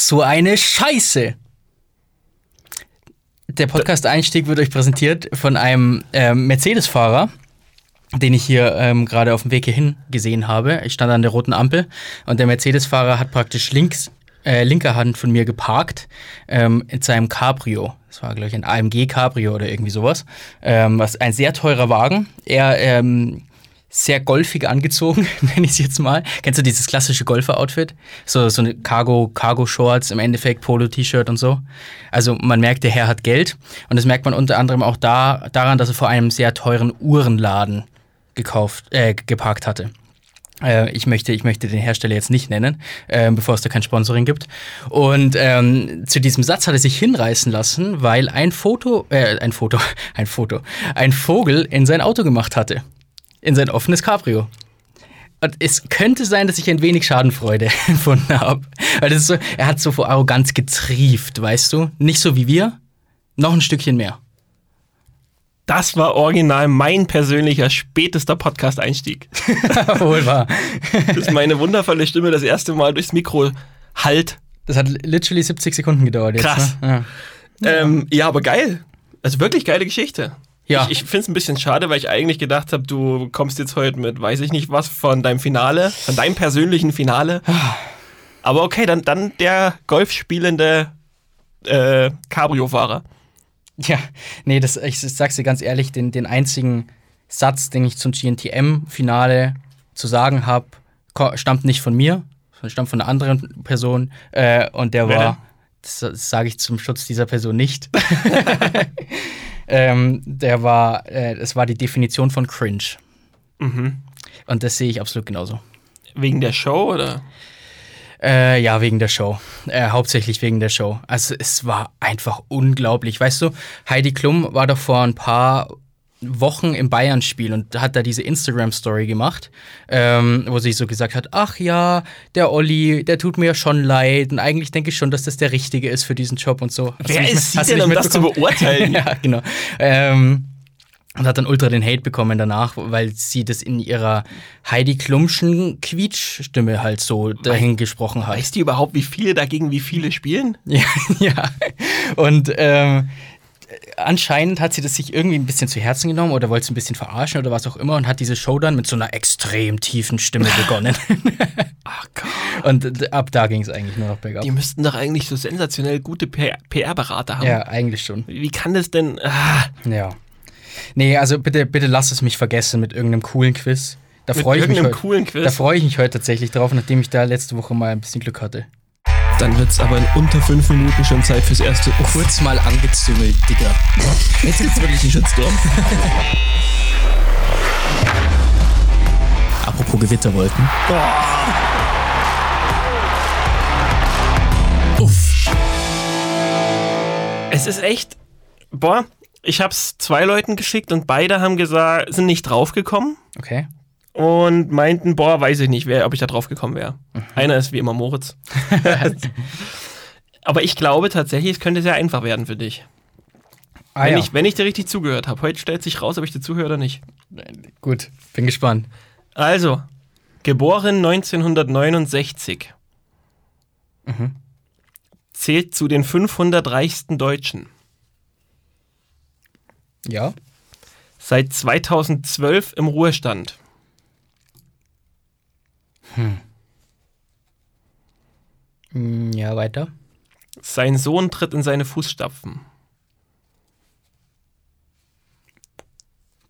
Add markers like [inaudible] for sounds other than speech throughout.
So eine Scheiße. Der Podcast-Einstieg wird euch präsentiert von einem ähm, Mercedes-Fahrer, den ich hier ähm, gerade auf dem Weg hierhin gesehen habe. Ich stand an der roten Ampel und der Mercedes-Fahrer hat praktisch links, äh, linker Hand von mir geparkt ähm, in seinem Cabrio. Das war, glaube ich, ein AMG Cabrio oder irgendwie sowas. Ähm, was ein sehr teurer Wagen. Er ähm, sehr golfig angezogen, [laughs] nenne ich es jetzt mal. Kennst du dieses klassische Golfer-Outfit? So, so eine Cargo, Cargo-Shorts, im Endeffekt Polo-T-Shirt und so. Also man merkt, der Herr hat Geld. Und das merkt man unter anderem auch da, daran, dass er vor einem sehr teuren Uhrenladen gekauft, äh, geparkt hatte. Äh, ich, möchte, ich möchte den Hersteller jetzt nicht nennen, äh, bevor es da kein Sponsoring gibt. Und ähm, zu diesem Satz hat er sich hinreißen lassen, weil ein Foto, äh, ein Foto, [laughs] ein Foto, ein Vogel in sein Auto gemacht hatte in sein offenes Cabrio. Und es könnte sein, dass ich ein wenig Schadenfreude [laughs] empfunden habe. Weil das ist so, er hat so vor Arroganz getrieft, weißt du? Nicht so wie wir, noch ein Stückchen mehr. Das war original mein persönlicher spätester Podcast-Einstieg. [laughs] Wohl wahr. Dass meine wundervolle Stimme das erste Mal durchs Mikro halt. Das hat literally 70 Sekunden gedauert jetzt. Krass. Ne? Ja. Ähm, ja, aber geil. Also wirklich geile Geschichte. Ja. Ich, ich finde es ein bisschen schade, weil ich eigentlich gedacht habe, du kommst jetzt heute mit, weiß ich nicht was, von deinem Finale, von deinem persönlichen Finale. Aber okay, dann, dann der golfspielende äh, Cabrio-Fahrer. Ja, nee, das, ich sag's dir ganz ehrlich, den, den einzigen Satz, den ich zum GNTM-Finale zu sagen habe, stammt nicht von mir, sondern stammt von einer anderen Person. Äh, und der Wer war, denn? das, das sage ich zum Schutz dieser Person nicht. [laughs] [laughs] ähm, der war, äh, es war die Definition von cringe. Mhm. Und das sehe ich absolut genauso. Wegen der Show oder? Äh, ja, wegen der Show. Äh, hauptsächlich wegen der Show. Also es war einfach unglaublich. Weißt du, Heidi Klum war doch vor ein paar Wochen im Bayern-Spiel und hat da diese Instagram-Story gemacht, ähm, wo sie so gesagt hat, ach ja, der Olli, der tut mir ja schon leid und eigentlich denke ich schon, dass das der Richtige ist für diesen Job und so. Hast Wer nicht- ist sie denn, um das zu beurteilen? [laughs] ja, genau. Ähm, und hat dann ultra den Hate bekommen danach, weil sie das in ihrer Heidi Klumschen Quietschstimme halt so dahin gesprochen hat. Weißt du überhaupt, wie viele dagegen wie viele spielen? [laughs] Ja, ja. Und ähm, anscheinend hat sie das sich irgendwie ein bisschen zu Herzen genommen oder wollte es ein bisschen verarschen oder was auch immer und hat diese Show dann mit so einer extrem tiefen Stimme begonnen. [laughs] Ach Gott. [laughs] und ab da ging es eigentlich nur noch bergab. Die müssten doch eigentlich so sensationell gute PR-Berater haben. Ja, eigentlich schon. Wie kann das denn? Ah, Ja. Nee, also bitte, bitte lass es mich vergessen mit irgendeinem coolen Quiz. Da freue ich mich irgendeinem heute. coolen Quiz. Da freue ich mich heute tatsächlich drauf, nachdem ich da letzte Woche mal ein bisschen Glück hatte. Dann wird's aber in unter fünf Minuten schon Zeit fürs erste. Uff, Kurz mal angezüngelt, Digga. jetzt gibt's wirklich einen Shitstorm. Apropos Gewitterwolken. Uff. Es ist echt. Boah, ich hab's zwei Leuten geschickt und beide haben gesagt, sind nicht draufgekommen Okay. Und meinten, boah, weiß ich nicht, wer, ob ich da drauf gekommen wäre. Mhm. Einer ist wie immer Moritz. [laughs] Aber ich glaube tatsächlich, es könnte sehr einfach werden für dich. Ah, wenn, ja. ich, wenn ich dir richtig zugehört habe. Heute stellt sich raus, ob ich dir zuhöre oder nicht. Gut, bin gespannt. Also, geboren 1969. Mhm. Zählt zu den 500 reichsten Deutschen. Ja. Seit 2012 im Ruhestand. Mm, Ja, weiter. Sein Sohn tritt in seine Fußstapfen.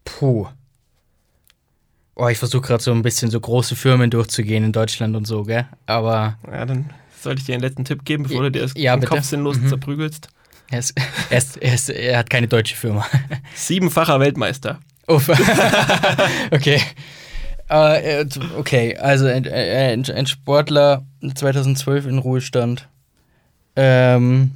Puh. Oh, ich versuche gerade so ein bisschen so große Firmen durchzugehen in Deutschland und so, gell? Aber Ja, dann sollte ich dir einen letzten Tipp geben, bevor du dir das Ja. Kopf sinnlos Mhm. zerprügelst. er, ist, er, ist, er, ist, er hat keine deutsche Firma. Siebenfacher Weltmeister. Uff. [laughs] okay. Äh, äh, okay, also ein, ein, ein Sportler 2012 in Ruhestand. Ähm.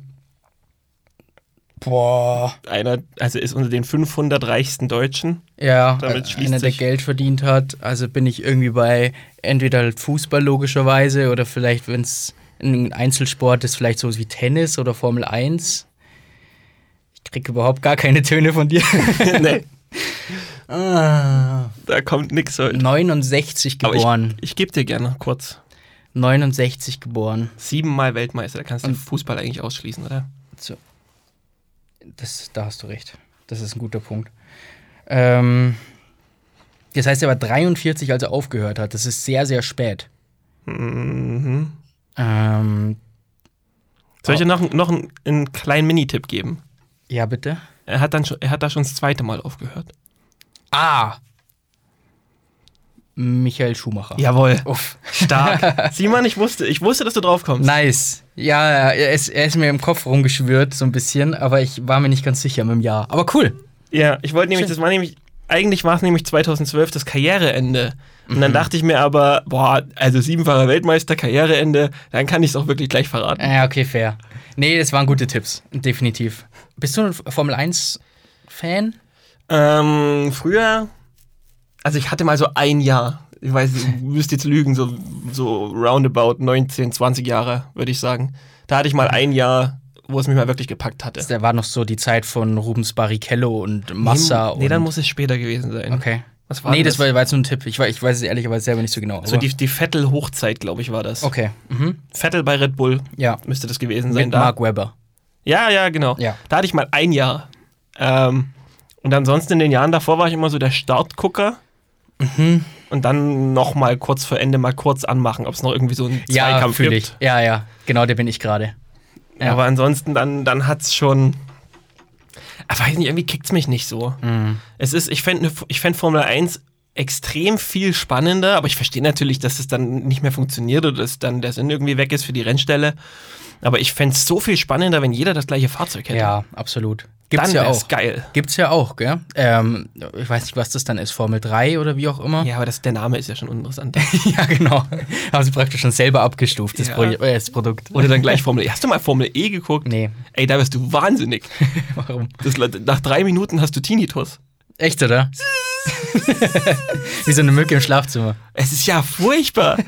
Boah. Einer, also ist unter den 500 reichsten Deutschen. Ja, Damit einer, der Geld verdient hat. Also bin ich irgendwie bei entweder halt Fußball logischerweise oder vielleicht, wenn es ein Einzelsport ist, vielleicht sowas wie Tennis oder Formel 1. Ich krieg überhaupt gar keine Töne von dir. [laughs] nee, [laughs] ah, da kommt nix heute. 69 Aber geboren. ich, ich gebe dir gerne kurz. 69 geboren. Siebenmal Weltmeister. Da kannst du Fußball eigentlich ausschließen, oder? So. Das, da hast du recht. Das ist ein guter Punkt. Ähm, das heißt, er war 43, als er aufgehört hat. Das ist sehr, sehr spät. Mhm. Ähm, Soll ich dir noch, noch einen, einen kleinen Minitipp geben? ja, bitte. Er hat, dann schon, er hat da schon das zweite Mal aufgehört. Ah! Michael Schumacher. Jawohl. Uff. Stark. [laughs] Simon, ich wusste, ich wusste, dass du drauf kommst. Nice. Ja, er ist, er ist mir im Kopf rumgeschwört, so ein bisschen, aber ich war mir nicht ganz sicher mit dem Jahr. Aber cool. Ja, ich wollte nämlich, Schön. das war nämlich, eigentlich war es nämlich 2012 das Karriereende. Und Mhm. dann dachte ich mir aber, boah, also siebenfacher Weltmeister, Karriereende, dann kann ich es auch wirklich gleich verraten. Ja, okay, fair. Nee, das waren gute Tipps. Definitiv. Bist du ein Formel 1-Fan? Ähm, früher, also ich hatte mal so ein Jahr, ich weiß, ich müsste jetzt lügen, so, so roundabout 19, 20 Jahre, würde ich sagen. Da hatte ich mal ein Jahr, wo es mich mal wirklich gepackt hatte. Da war noch so die Zeit von Rubens Barrichello und Massa. Nee, dann und muss es später gewesen sein. Okay. Was war nee, denn das war, war jetzt nur ein Tipp. Ich, ich weiß es ehrlicherweise selber nicht so genau. So die, die Vettel-Hochzeit, glaube ich, war das. okay. Mhm. Vettel bei Red Bull Ja. müsste das gewesen sein. Mit Da. Mark Webber. Ja, ja, genau. Ja. Da hatte ich mal ein Jahr. Ähm, und ansonsten in den Jahren davor war ich immer so der Startgucker. Mhm. Und dann noch mal kurz vor Ende mal kurz anmachen, ob es noch irgendwie so einen Ja, Zweikampf fühle gibt. ich. Ja, ja. Genau, der bin ich gerade. Ja. Aber ansonsten, dann, dann hat es schon. Ich weiß nicht, irgendwie kickt es mich nicht so. Mhm. Es ist, ich fände ich fänd Formel 1 extrem viel spannender, aber ich verstehe natürlich, dass es dann nicht mehr funktioniert oder dass dann der Sinn irgendwie weg ist für die Rennstelle. Aber ich fände es so viel spannender, wenn jeder das gleiche Fahrzeug hätte. Ja, absolut. Gibt's dann ja auch. geil. Gibt's ja auch, gell? Ähm, ich weiß nicht, was das dann ist, Formel 3 oder wie auch immer. Ja, aber das, der Name ist ja schon uninteressant. [laughs] Ja, genau. Haben sie praktisch schon selber abgestuft, das, Ja. Pro äh, das Produkt. Oder dann gleich Formel E. Hast du mal Formel E geguckt? Nee, Ey, da wirst du wahnsinnig. [laughs] warum? Das, nach drei Minuten hast du Tinnitus. Echt, oder? [laughs] wie so eine Mücke im Schlafzimmer. Es ist ja furchtbar.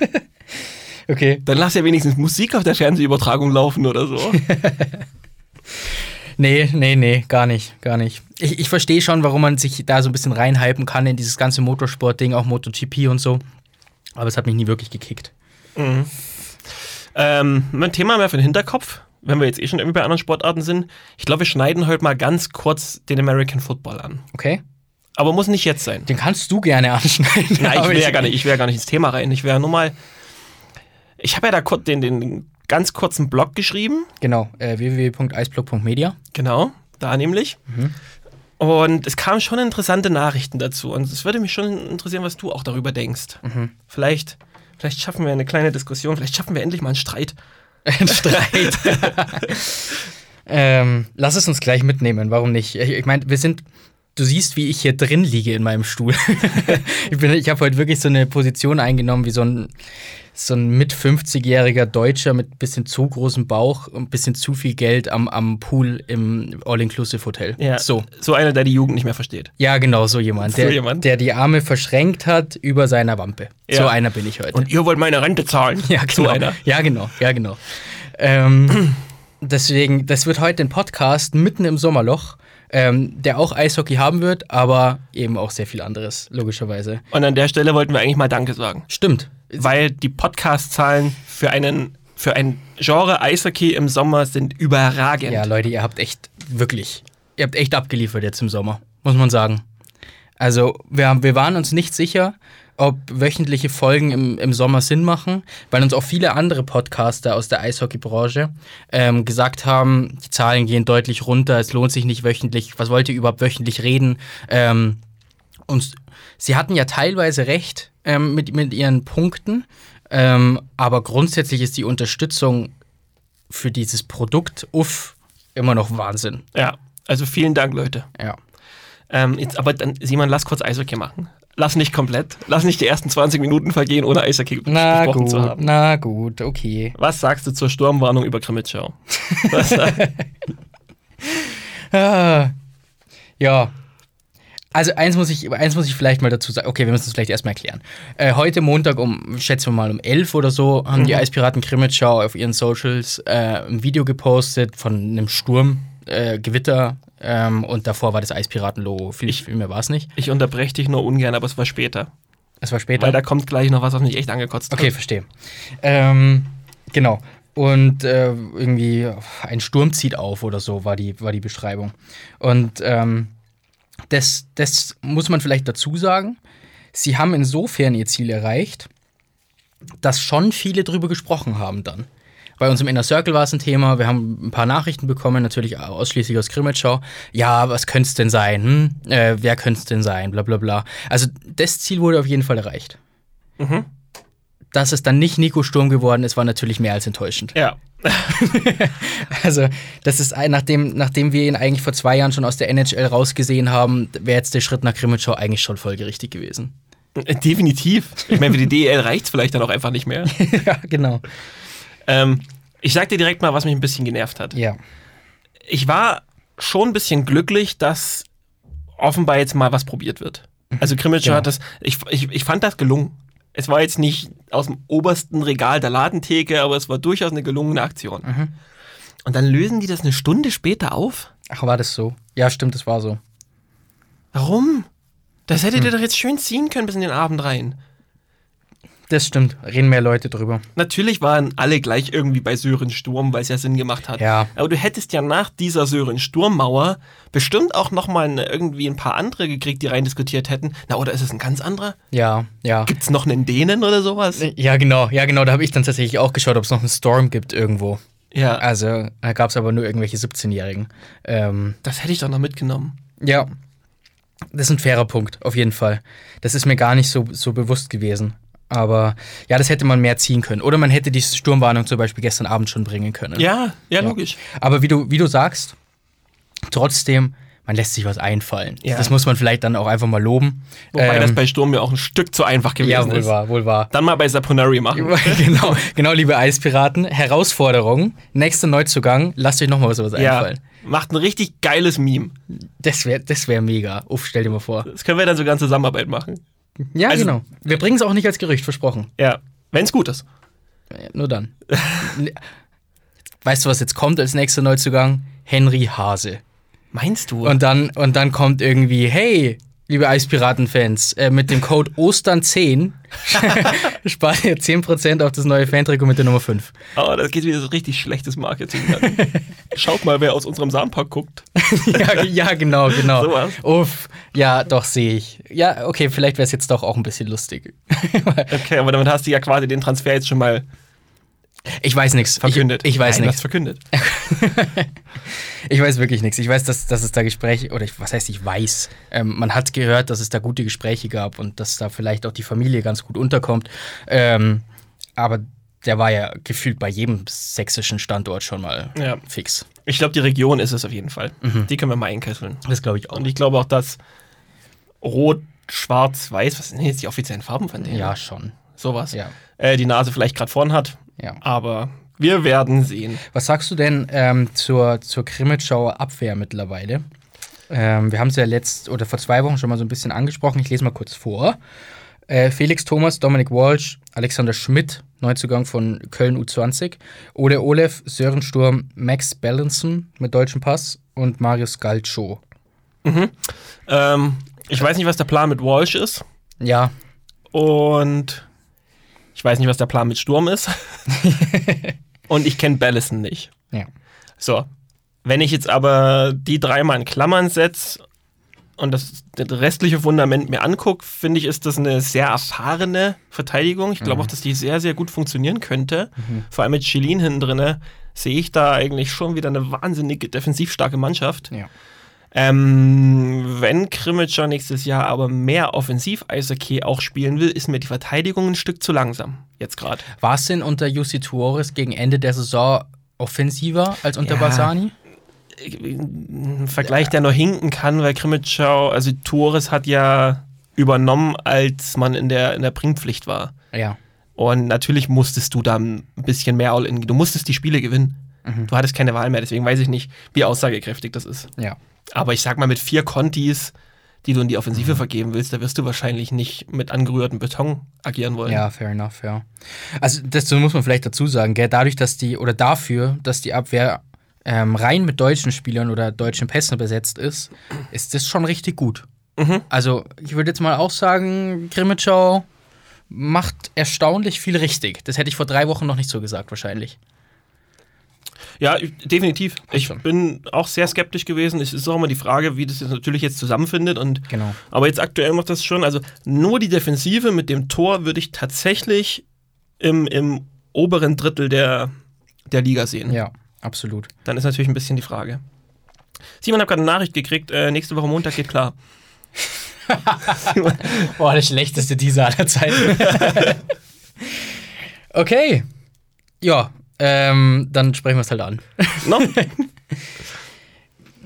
Okay. Dann lass ja wenigstens Musik auf der Fernsehübertragung laufen oder so. Nee, nee, nee, gar nicht, gar nicht. Ich, ich verstehe schon, warum man sich da so ein bisschen reinhypen kann in dieses ganze Motorsport-Ding, auch MotoGP und so. Aber es hat mich nie wirklich gekickt. ähm, ein Thema mehr für den Hinterkopf, wenn wir jetzt eh schon irgendwie bei anderen Sportarten sind. Ich glaube, wir schneiden heute mal ganz kurz den American Football an. Okay? Aber muss nicht jetzt sein. Den kannst du gerne [laughs] anschneiden. Nein, ich will ja gar nicht, ich will ja gar nicht ins Thema rein. Ich wäre nur mal. Ich habe ja da kurz den, den ganz kurzen Blog geschrieben. Genau, äh, www.eisblock.media. Genau, da nämlich. Mhm. Und es kamen schon interessante Nachrichten dazu. Und es würde mich schon interessieren, was du auch darüber denkst. Mhm. Vielleicht, vielleicht schaffen wir eine kleine Diskussion, vielleicht schaffen wir endlich mal einen Streit. [laughs] Ein Streit. [laughs] ähm, lass es uns gleich mitnehmen, warum nicht? Ich, ich meine, wir sind. Du siehst, wie ich hier drin liege in meinem Stuhl. [laughs] ich bin- ich habe heute wirklich so eine Position eingenommen, wie so ein, so ein mit 50-jähriger Deutscher mit ein bisschen zu großem Bauch und ein bisschen zu viel Geld am, am Pool im All-Inclusive-Hotel. Ja, So. so einer, der die Jugend nicht mehr versteht. Ja, genau, so jemand. So Der, jemand. der die Arme verschränkt hat über seiner Wampe. Ja. So einer bin ich heute. Und ihr wollt meine Rente zahlen. Ja, genau. So einer. Ja, genau. Ja, genau. Ähm, [clears throat] deswegen, das wird heute ein Podcast mitten im Sommerloch, ähm, der auch Eishockey haben wird, aber eben auch sehr viel anderes, logischerweise. Und an der Stelle wollten wir eigentlich mal Danke sagen. Stimmt. Weil die Podcast-Zahlen für einen für ein Genre Eishockey im Sommer sind überragend. Ja, Leute, ihr habt echt, wirklich, ihr habt echt abgeliefert jetzt im Sommer, muss man sagen. Also, wir, haben, wir waren uns nicht sicher, ob wöchentliche Folgen im, im Sommer Sinn machen, weil uns auch viele andere Podcaster aus der Eishockeybranche ähm, gesagt haben, die Zahlen gehen deutlich runter, es lohnt sich nicht wöchentlich, was wollt ihr überhaupt wöchentlich reden? Ähm, und sie hatten ja teilweise recht ähm, mit, mit ihren Punkten, ähm, aber grundsätzlich ist die Unterstützung für dieses Produkt, uff, immer noch Wahnsinn. Ja, also vielen Dank, Leute. Ja. Ähm, jetzt, aber dann, Simon, lass kurz Eishockey machen. Lass nicht komplett. Lass nicht die ersten 20 Minuten vergehen, ohne Eishockey Na besprochen gut, zu haben. na gut, okay. Was sagst du zur Sturmwarnung über Krimitschau? [laughs] Ah, ja. Also eins muss, ich, eins muss ich vielleicht mal dazu sagen. Okay, wir müssen es vielleicht erstmal erklären. Äh, heute Montag um, schätzen wir mal um 11 oder so, haben die Eispiraten Krimitschau auf ihren Socials äh, ein Video gepostet von einem Sturm, äh, Gewitter ähm, und davor war das Eispiraten-Logo. Viel, viel mehr war es nicht. ich unterbreche dich nur ungern, aber es war später. Es war später. Weil da kommt gleich noch was, was mich echt angekotzt hat. Okay, verstehe. Ähm, genau. Und äh, irgendwie ein Sturm zieht auf oder so war die, war die Beschreibung. Und ähm, das, das muss man vielleicht dazu sagen. Sie haben insofern ihr Ziel erreicht, dass schon viele drüber gesprochen haben dann. Bei uns im Inner Circle war es ein Thema. Wir haben ein paar Nachrichten bekommen, natürlich ausschließlich aus Grimmitschau. Ja, was könnte es denn sein? Hm? Äh, wer könnte es denn sein? Bla bla bla. Also das Ziel wurde auf jeden Fall erreicht. Mhm. Dass es dann nicht Nico Sturm geworden ist, war natürlich mehr als enttäuschend. Ja. [laughs] Also, das ist nachdem, nachdem wir ihn eigentlich vor zwei Jahren schon aus der NHL rausgesehen haben, wäre jetzt der Schritt nach Grimmitschau eigentlich schon folgerichtig gewesen. Definitiv. Ich meine, für die DEL reicht es vielleicht dann auch einfach nicht mehr. [laughs] ja, genau. Ähm, ich sag dir direkt mal, was mich ein bisschen genervt hat. Ja. Ich war schon ein bisschen glücklich, dass offenbar jetzt mal was probiert wird. Also Krimitschau Genau. hat das, ich, ich, ich fand das gelungen. Es war jetzt nicht aus dem obersten Regal der Ladentheke, aber es war durchaus eine gelungene Aktion. Mhm. Und dann lösen die das eine Stunde später auf? Ach, war das so? Ja, stimmt, das war so. Warum? Das hättet Hm. ihr doch jetzt schön ziehen können bis in den Abend rein. Das stimmt. Reden mehr Leute drüber. Natürlich waren alle gleich irgendwie bei Sören Sturm, weil es ja Sinn gemacht hat. Ja. Aber du hättest ja nach dieser Sören Sturmmauer bestimmt auch nochmal irgendwie ein paar andere gekriegt, die rein diskutiert hätten. Na, oder ist es ein ganz anderer? Ja, ja. Gibt's noch einen Dänen oder sowas? Ja, genau, ja, genau. Da habe ich dann tatsächlich auch geschaut, ob es noch einen Storm gibt irgendwo. Ja, Also, da gab es aber nur irgendwelche 17-Jährigen. Ähm, das hätte ich doch noch mitgenommen. ja, das ist ein fairer Punkt, auf jeden Fall. Das ist mir gar nicht so, so bewusst gewesen. Aber ja, das hätte man mehr ziehen können. Oder man hätte die Sturmwarnung zum Beispiel gestern Abend schon bringen können. Ja, ja, logisch. Aber wie du, wie du sagst, trotzdem, man lässt sich was einfallen. Ja. Das muss man vielleicht dann auch einfach mal loben. Wobei Ähm, das bei Sturm ja auch ein Stück zu einfach gewesen Ja, wohl ist. wahr, wohl wahr. Dann mal bei Saponari machen. [laughs] genau, genau, liebe Eispiraten. Herausforderung, nächster Neuzugang, lasst euch nochmal sowas Ja, einfallen. macht ein richtig geiles Meme. Das wäre das wär mega. Uff, stell dir mal vor. Das können wir dann sogar in Zusammenarbeit machen. Ja, Also- genau. Wir bringen es auch nicht als Gerücht, versprochen. Ja, wenn's gut ist. Ja, Nur dann. [laughs] weißt du, was jetzt kommt als nächster Neuzugang? Henry Hase. Meinst du? Und dann, und dann kommt irgendwie, hey, liebe Eispiraten-Fans, äh, mit dem Code Ostern10 [laughs] spart ihr 10% auf das neue Fantrikot mit der Nummer 5. Oh, das geht wieder so richtig schlechtes Marketing. [laughs] Schaut mal, wer aus unserem Samenpark guckt. [laughs] ja, ja, genau, genau. Sowas. Uff, ja, doch, sehe ich. Ja, okay, vielleicht wäre es jetzt doch auch ein bisschen lustig. Okay, aber damit hast du ja quasi den Transfer jetzt schon mal ich weiß nichts. verkündet. Ich, ich weiß nichts. verkündet. [laughs] Ich weiß wirklich nichts. Ich weiß, dass, dass es da Gespräche, oder ich, was heißt ich weiß? Ähm, man hat gehört, dass es da gute Gespräche gab und dass da vielleicht auch die Familie ganz gut unterkommt. Ähm, aber der war ja gefühlt bei jedem sächsischen Standort schon mal Ja. fix. Ich glaube, die Region ist es auf jeden Fall. Die können wir mal einkesseln. Das glaube ich auch. Und ich glaube auch, dass Rot, Schwarz, Weiß, was sind jetzt die offiziellen Farben von denen? ja, schon. Sowas. Ja. Äh, die Nase vielleicht gerade vorn hat. Ja. Aber wir werden sehen. Was sagst du denn ähm, zur, zur Grimmitschauer Abwehr mittlerweile? Ähm, wir haben es ja letzt oder vor zwei Wochen schon mal so ein bisschen angesprochen. Ich lese mal kurz vor. Äh, Felix Thomas, Dominik Walsh, Alexander Schmidt, Neuzugang von Köln U20, Ole Olef, Sören Sturm, Max Bellinson mit deutschem Pass und Marius Galcho. Ähm, ich weiß nicht, was der Plan mit Walsh ist. Ja, Und ich weiß nicht, was der Plan mit Sturm ist. [laughs] Und ich kenne Ballison nicht. ja. So, wenn ich jetzt aber die dreimal in Klammern setze und das, das restliche Fundament mir angucke, finde ich, ist das eine sehr erfahrene Verteidigung. Ich glaube auch, dass die sehr, sehr gut funktionieren könnte. Vor allem mit Chilin hinten drin sehe ich da eigentlich schon wieder eine wahnsinnig defensiv starke Mannschaft. ja. Ähm, wenn Krimitschau nächstes Jahr aber mehr Offensiv-Eishockey auch spielen will, ist mir die Verteidigung ein Stück zu langsam. Jetzt gerade. War es denn unter Jussi Tuores gegen Ende der Saison offensiver als unter Ja. Basani? ein Vergleich, der nur hinken kann, weil Krimitschau, also Torres hat ja übernommen, als man in der, in der Bringpflicht war. Ja. Und natürlich musstest du da ein bisschen mehr All-In. Du musstest die Spiele gewinnen. Du hattest keine Wahl mehr, deswegen weiß ich nicht, wie aussagekräftig das ist. Ja. Aber ich sag mal, mit vier Contis, die du in die Offensive vergeben willst, da wirst du wahrscheinlich nicht mit angerührtem Beton agieren wollen. Ja, fair enough, ja. Also, das muss man vielleicht dazu sagen, gell? dadurch, dass die, oder dafür, dass die Abwehr ähm, rein mit deutschen Spielern oder deutschen Pässen besetzt ist, ist das schon richtig gut. Mhm. Also, ich würde jetzt mal auch sagen, Grimmitschau macht erstaunlich viel richtig. Das hätte ich vor drei Wochen noch nicht so gesagt, wahrscheinlich. Ja, definitiv. Ich bin auch sehr skeptisch gewesen. Es ist auch immer die Frage, wie das jetzt natürlich jetzt zusammenfindet. Und, Genau. Aber jetzt aktuell macht das schon. Also nur die Defensive mit dem Tor würde ich tatsächlich im, im oberen Drittel der, der Liga sehen. Ja, absolut. Dann ist natürlich ein bisschen die Frage. Simon hat gerade eine Nachricht gekriegt. Äh, nächste Woche Montag geht klar. [laughs] Boah, der schlechteste Teaser aller Zeiten. [laughs] okay. Ja, ähm, dann sprechen wir es halt an. [laughs] No?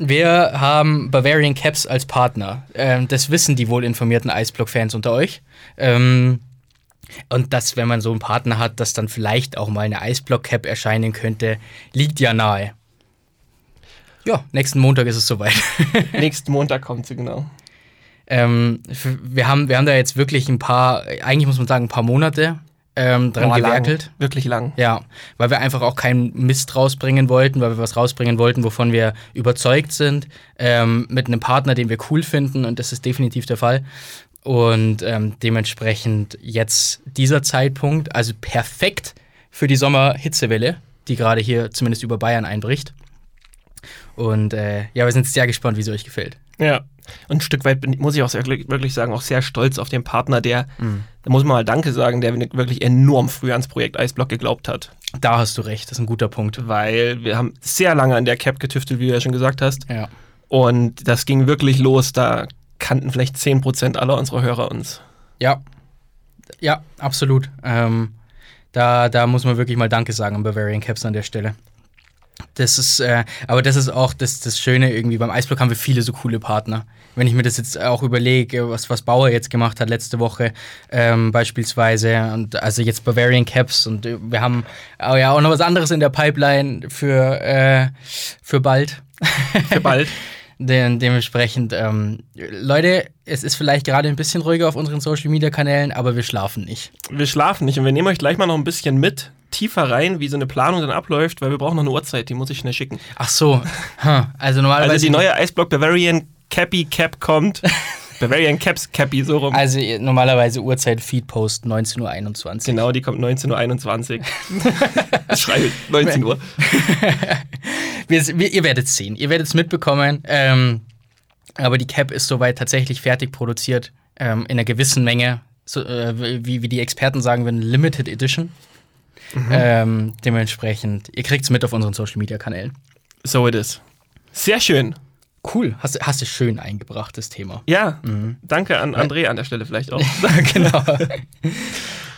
Wir haben Bavarian Caps als Partner. Ähm, das wissen die wohl informierten Eisblock-Fans unter euch. Ähm, und dass, wenn man so einen Partner hat, dass dann vielleicht auch mal eine Eisblock-Cap erscheinen könnte, liegt ja nahe. Ja, nächsten Montag ist es soweit. [laughs] Nächsten Montag kommt sie, genau. ähm, wir, haben, wir haben da jetzt wirklich ein paar, eigentlich muss man sagen, ein paar Monate ähm, dran lang. gewerkelt. Wirklich lang. Ja, weil wir einfach auch keinen Mist rausbringen wollten, weil wir was rausbringen wollten, wovon wir überzeugt sind, ähm, mit einem Partner, den wir cool finden und das ist definitiv der Fall. Und ähm, dementsprechend jetzt dieser Zeitpunkt, also perfekt für die Sommerhitzewelle, die gerade hier zumindest über Bayern einbricht. Und äh, ja, wir sind sehr gespannt, wie es euch gefällt. Ja. Und ein Stück weit bin, muss ich auch sehr, wirklich sagen, auch sehr stolz auf den Partner, der, Mhm. da muss man mal Danke sagen, der wirklich enorm früh ans Projekt Eisblock geglaubt hat. Da hast du recht, das ist ein guter Punkt. Weil wir haben sehr lange an der Cap getüftelt, wie du ja schon gesagt hast. Ja. Und das ging wirklich los, da kannten vielleicht 10% aller unserer Hörer uns. Ja, ja, absolut. Ähm, da, da muss man wirklich mal Danke sagen an Bavarian Caps an der Stelle. Das ist, äh, aber das ist auch das, das Schöne irgendwie. Beim Eisblock haben wir viele so coole Partner. Wenn ich mir das jetzt auch überlege, was, was Bauer jetzt gemacht hat letzte Woche, ähm, beispielsweise, und also jetzt Bavarian Caps und äh, wir haben oh ja, auch noch was anderes in der Pipeline für, äh, für bald. Für bald. [laughs] De dementsprechend, ähm, Leute, es ist vielleicht gerade ein bisschen ruhiger auf unseren Social Media Kanälen, aber wir schlafen nicht. wir schlafen nicht und wir nehmen euch gleich mal noch ein bisschen mit tiefer rein, wie so eine Planung dann abläuft, weil wir brauchen noch eine Uhrzeit, die muss ich schnell schicken. Ach so, also normalerweise. Also die neue Eisblock Bavarian Cappy Cap kommt. [laughs] Bavarian Caps Cappy, so rum. Also normalerweise Uhrzeit Feedpost 19.21 Uhr. Genau, die kommt 19.21 Uhr. Ich schreibe 19 Uhr. [laughs] Wir, wir, ihr werdet es sehen, ihr werdet es mitbekommen. Ähm, aber die Cap ist soweit tatsächlich fertig produziert, ähm, in einer gewissen Menge. So, äh, wie, wie die Experten sagen würden, Limited Edition. Ähm, dementsprechend, ihr kriegt es mit auf unseren Social Media Kanälen. So it is. Sehr schön. Cool, hast, du- hast du schön eingebracht, das Thema. Ja, danke an André an der Stelle vielleicht auch. [laughs] genau.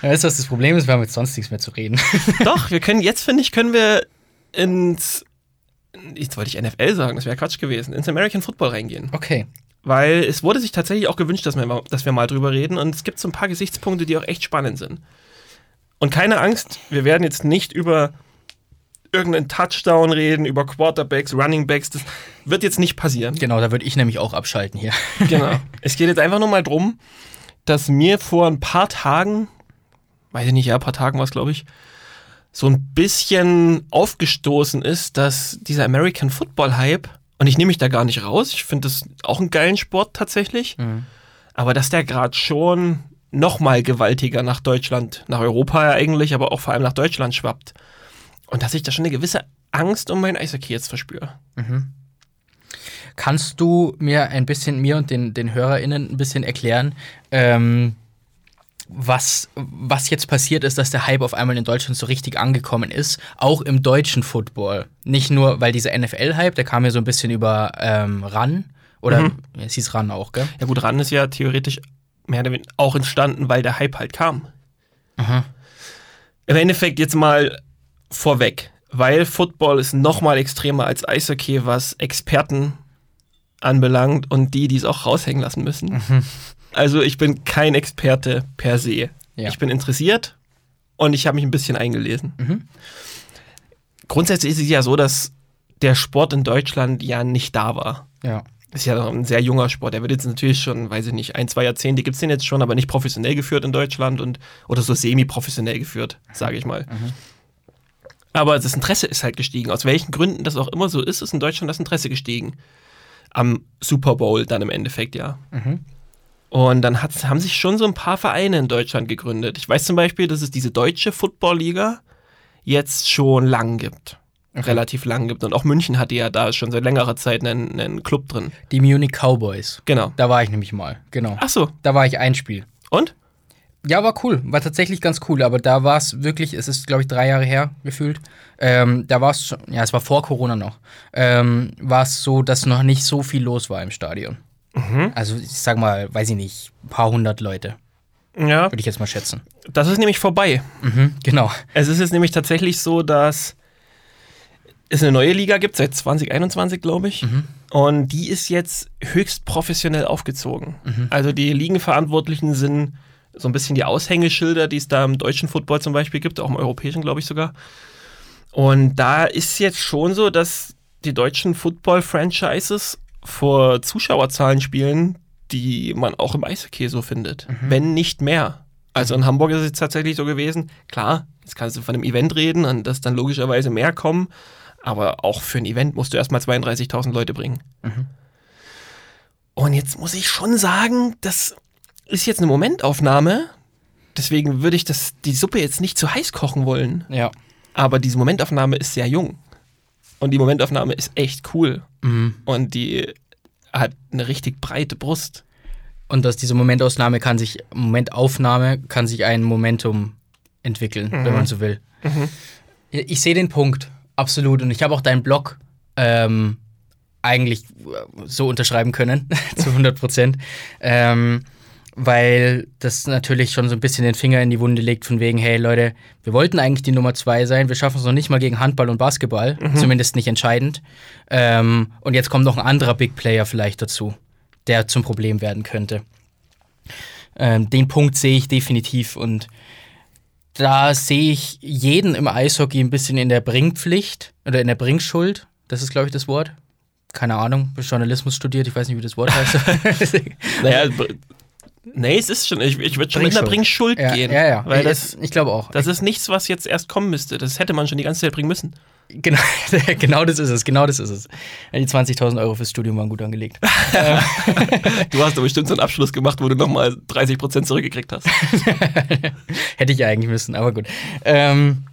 Weißt du, was das Problem ist? Wir haben jetzt sonst nichts mehr zu reden. [laughs] Doch, wir können jetzt, finde ich, können wir ins, jetzt wollte ich NFL sagen, das wäre Quatsch gewesen, ins American Football reingehen. Okay. Weil es wurde sich tatsächlich auch gewünscht, dass wir, mal- dass wir mal drüber reden und es gibt so ein paar Gesichtspunkte, die auch echt spannend sind. Und keine Angst, wir werden jetzt nicht über irgendeinen Touchdown reden, über Quarterbacks, Runningbacks, das wird jetzt nicht passieren. Genau, da würde ich nämlich auch abschalten hier. [laughs] Genau. es geht jetzt einfach nur mal drum, dass mir vor ein paar Tagen, weiß ich nicht, ja, ein paar Tagen war es, glaube ich, so ein bisschen aufgestoßen ist, dass dieser American Football Hype, und ich nehme mich da gar nicht raus, ich finde das auch einen geilen Sport tatsächlich, aber dass der gerade schon noch mal gewaltiger nach Deutschland, nach Europa ja eigentlich, aber auch vor allem nach Deutschland schwappt. Und dass ich da schon eine gewisse Angst um mein Eishockey jetzt verspüre. Kannst du mir ein bisschen, mir und den, den HörerInnen ein bisschen erklären, ähm, was, was jetzt passiert ist, dass der Hype auf einmal in Deutschland so richtig angekommen ist, auch im deutschen Football. Nicht nur, weil dieser NFL-Hype, der kam ja so ein bisschen über ähm, RAN, oder es hieß RAN auch, gell? Ja gut, RAN ist ja theoretisch mehr oder weniger auch entstanden, weil der Hype halt kam. Im Endeffekt jetzt mal vorweg, weil Football ist noch mal extremer als Eishockey, was Experten anbelangt und die, die es auch raushängen lassen müssen. Also ich bin kein Experte per se. Ja. Ich bin interessiert und ich habe mich ein bisschen eingelesen. Grundsätzlich ist es ja so, dass der Sport in Deutschland ja nicht da war Ja. ist ja noch ein sehr junger Sport. Der wird jetzt natürlich schon, weiß ich nicht, ein, zwei Jahrzehnte gibt es den jetzt schon, aber nicht professionell geführt in Deutschland und oder so semi-professionell geführt, sage ich mal. Aber das Interesse ist halt gestiegen. Aus welchen Gründen das auch immer so ist, ist in Deutschland das Interesse gestiegen. Am Super Bowl dann im Endeffekt, ja. Und dann haben sich schon so ein paar Vereine in Deutschland gegründet. Ich weiß zum Beispiel, dass es diese deutsche Football-Liga jetzt schon lang gibt. Relativ lang gibt. Und auch München hatte ja da schon seit längerer Zeit einen, einen Club drin. Die Munich Cowboys. Genau. Da war ich nämlich mal. Genau. Ach so. Da war ich ein Spiel. Und? Ja, war cool. War tatsächlich ganz cool. Aber da war es wirklich, es ist, glaube ich, drei Jahre her gefühlt. Ähm, da war es schon, ja, es war vor Corona noch. Ähm, war es so, dass noch nicht so viel los war im Stadion. Also, ich sag mal, weiß ich nicht, ein paar hundert Leute, Ja, würde ich jetzt mal schätzen. das ist nämlich vorbei. Mhm, genau. Es ist jetzt nämlich tatsächlich so, dass es eine neue Liga gibt, seit 2021, glaube ich. Und die ist jetzt höchst professionell aufgezogen. Also die Ligenverantwortlichen sind so ein bisschen die Aushängeschilder, die es da im deutschen Football zum Beispiel gibt, auch im europäischen, glaube ich sogar. Und da ist jetzt schon so, dass die deutschen Football-Franchises vor Zuschauerzahlen spielen, die man auch im Eishockey so findet. Wenn nicht mehr. Also in Hamburg ist es jetzt tatsächlich so gewesen. Klar, jetzt kannst du von einem Event reden, an das dann logischerweise mehr kommen. Aber auch für ein Event musst du erstmal 32.000 Leute bringen. Und jetzt muss ich schon sagen, das ist jetzt eine Momentaufnahme. Deswegen würde ich das, die Suppe jetzt nicht zu heiß kochen wollen. Ja. Aber diese Momentaufnahme ist sehr jung. Und die Momentaufnahme ist echt cool. Mhm. Und die hat eine richtig breite Brust. Und dass diese Momentausnahme kann sich, Momentaufnahme kann sich ein Momentum entwickeln, wenn man so will. Ja, Ich sehe den Punkt, absolut. Und ich habe auch deinen Blog ähm, eigentlich so unterschreiben können, [laughs] zu 100 Prozent. Ähm, weil das natürlich schon so ein bisschen den Finger in die Wunde legt, von wegen, hey Leute, wir wollten eigentlich die Nummer zwei sein, wir schaffen es noch nicht mal gegen Handball und Basketball, zumindest nicht entscheidend. Ähm, und jetzt kommt noch ein anderer Big Player vielleicht dazu, der zum Problem werden könnte. Ähm, den Punkt sehe ich definitiv und da sehe ich jeden im Eishockey ein bisschen in der Bringpflicht oder in der Bringschuld. Das ist, glaube ich, das Wort. Keine Ahnung, Journalismus studiert, ich weiß nicht, wie das Wort heißt. [laughs] [laughs] Naja, nee, es ist schon, ich, ich würde schon in der Bringschuld ja, gehen. ja, ja. Weil ich, das, ich glaube auch. das ist nichts, was jetzt erst kommen müsste. Das hätte man schon die ganze Zeit bringen müssen. Genau, [laughs] genau das ist es, genau das ist es. Die 20.000 Euro fürs Studium waren gut angelegt. [laughs] Du hast doch bestimmt so einen Abschluss gemacht, wo du nochmal 30% zurückgekriegt hast. [laughs] Hätte ich eigentlich müssen, aber gut. Ähm,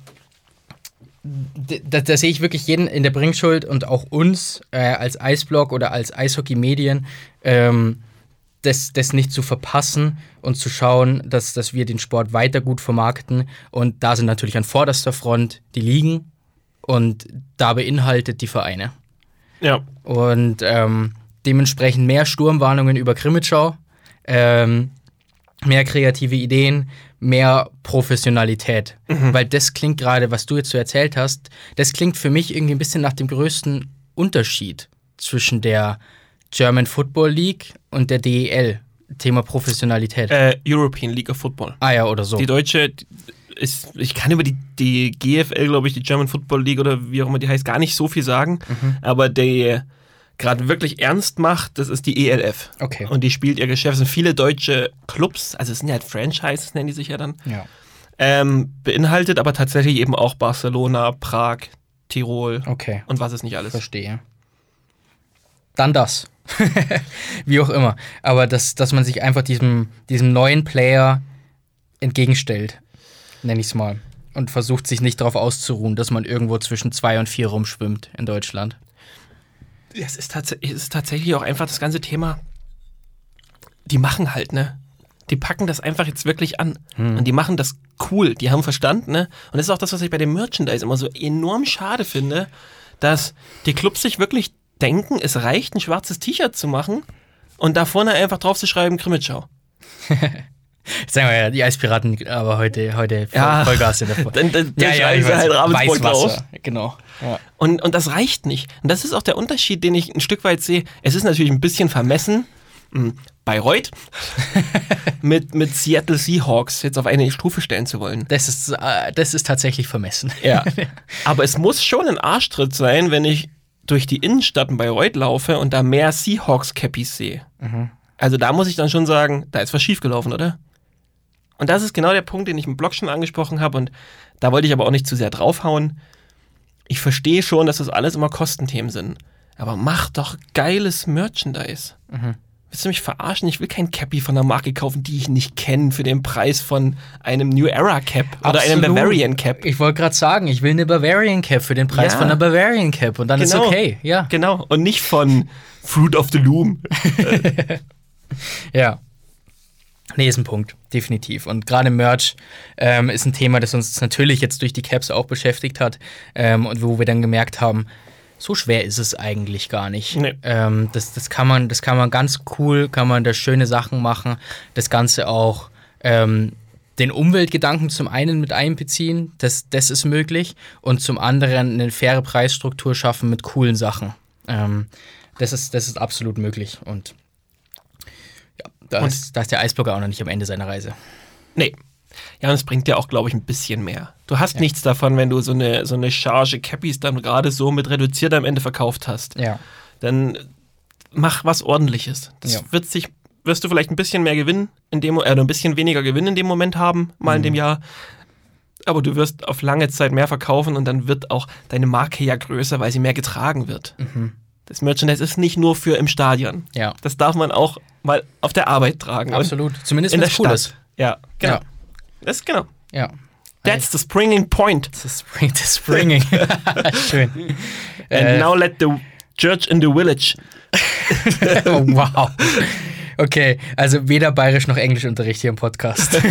da, da sehe ich wirklich jeden in der Bringschuld und auch uns äh, als Eisblock oder als Eishockey-Medien, ähm, das, das nicht zu verpassen und zu schauen, dass, dass wir den Sport weiter gut vermarkten. Und da sind natürlich an vorderster Front die Ligen und da beinhaltet die Vereine. Ja. Und ähm, dementsprechend mehr Sturmwarnungen über Krimitschau, ähm, mehr kreative Ideen, mehr Professionalität. Weil das klingt gerade, was du jetzt so erzählt hast, das klingt für mich irgendwie ein bisschen nach dem größten Unterschied zwischen der German Football League und der DEL. Thema Professionalität. Äh, European League of Football. ah ja, oder so. Die deutsche ist, ich kann über die, die GFL, glaube ich, die German Football League oder wie auch immer die heißt, gar nicht so viel sagen. Aber der gerade wirklich ernst macht, das ist die ELF. Okay. Und die spielt ihr Geschäft. Es sind viele deutsche Clubs, also es sind ja halt Franchises, nennen die sich ja dann. ja. Ähm, beinhaltet aber tatsächlich eben auch Barcelona, Prag, Tirol Okay. und was ist nicht alles. Verstehe. Dann das. [laughs] Wie auch immer. Aber dass, dass man sich einfach diesem, diesem neuen Player entgegenstellt, nenne ich es mal. Und versucht sich nicht darauf auszuruhen, dass man irgendwo zwischen zwei und vier rumschwimmt in Deutschland. Es ist, tats es ist tatsächlich auch einfach das ganze Thema. Die machen halt, ne? Die packen das einfach jetzt wirklich an. Und die machen das cool. Die haben Verstand, ne? Und das ist auch das, was ich bei dem Merchandise immer so enorm schade finde, dass die Clubs sich wirklich denken, es reicht, ein schwarzes T-Shirt zu machen und da vorne einfach drauf zu schreiben, Krimitschau. [laughs] Sagen wir ja, die Eispiraten, aber heute, heute voll, Ja. Vollgas in der [laughs] Vor- Dann, dann, dann Ja, ja, schreiben ich sie weiß. halt Ravensburg drauf. Weißwasser, genau. Ja. Und, und das reicht nicht. Und das ist auch der Unterschied, den ich ein Stück weit sehe. Es ist natürlich ein bisschen vermessen, mh, Bayreuth [laughs] mit, mit Seattle Seahawks jetzt auf eine Stufe stellen zu wollen. Das, ist, äh, das ist tatsächlich vermessen. Ja. Aber es muss schon ein Arschtritt sein, wenn ich durch die Innenstadt in Bayreuth laufe und da mehr Seahawks-Cappies sehe. Also da muss ich dann schon sagen, da ist was schiefgelaufen, oder? Und das ist genau der Punkt, den ich im Blog schon angesprochen habe und da wollte ich aber auch nicht zu sehr draufhauen. Ich verstehe schon, dass das alles immer Kostenthemen sind. Aber mach doch geiles Merchandise. Willst du mich verarschen? Ich will kein Cappy von einer Marke kaufen, die ich nicht kenne, für den Preis von einem New Era Cap oder einem Absolut. Bavarian Cap. Ich wollte gerade sagen, ich will eine Bavarian Cap für den Preis Ja. von einer Bavarian Cap und dann ist Genau. okay. Ja. Genau. Und nicht von Fruit of the Loom. [laughs] Ja. Nee, ist ein Punkt, definitiv. Und gerade Merch ähm, ist ein Thema, das uns natürlich jetzt durch die Caps auch beschäftigt hat ähm, und wo wir dann gemerkt haben, so schwer ist es eigentlich gar nicht. Nee. Ähm, das, das, kann man, das kann man ganz cool, kann man da schöne Sachen machen. Das Ganze auch ähm, den Umweltgedanken zum einen mit einbeziehen, das, das ist möglich. Und zum anderen eine faire Preisstruktur schaffen mit coolen Sachen. Ähm, das, ist, das ist absolut möglich. Und ja, da Und- ist, da ist der Eisblogger auch noch nicht am Ende seiner Reise. Nee. Ja, und es bringt dir auch, glaube ich, ein bisschen mehr. Du hast nichts davon, wenn du so eine, so eine Charge Cappies dann gerade so mit reduziert am Ende verkauft hast. Ja. Dann mach was ordentliches. Das Ja. wird sich, wirst du vielleicht ein bisschen mehr Gewinn in dem, äh, ein bisschen weniger Gewinn in dem Moment haben, mal in dem Mhm. Jahr. Aber du wirst auf lange Zeit mehr verkaufen und dann wird auch deine Marke ja größer, weil sie mehr getragen wird. Mhm. Das Merchandise ist nicht nur für im Stadion. Ja. Das darf man auch mal auf der Arbeit tragen. Absolut. Zumindest In der cool Stadt. ist. Ja, genau. Ja. Das ist genau. Ja. That's the springing point. Das Spring, das Springing. [laughs] Schön. And Äh, now let the church in the village. [laughs] oh, wow. Okay, also weder Bayerisch noch Englischunterricht hier im Podcast. [laughs]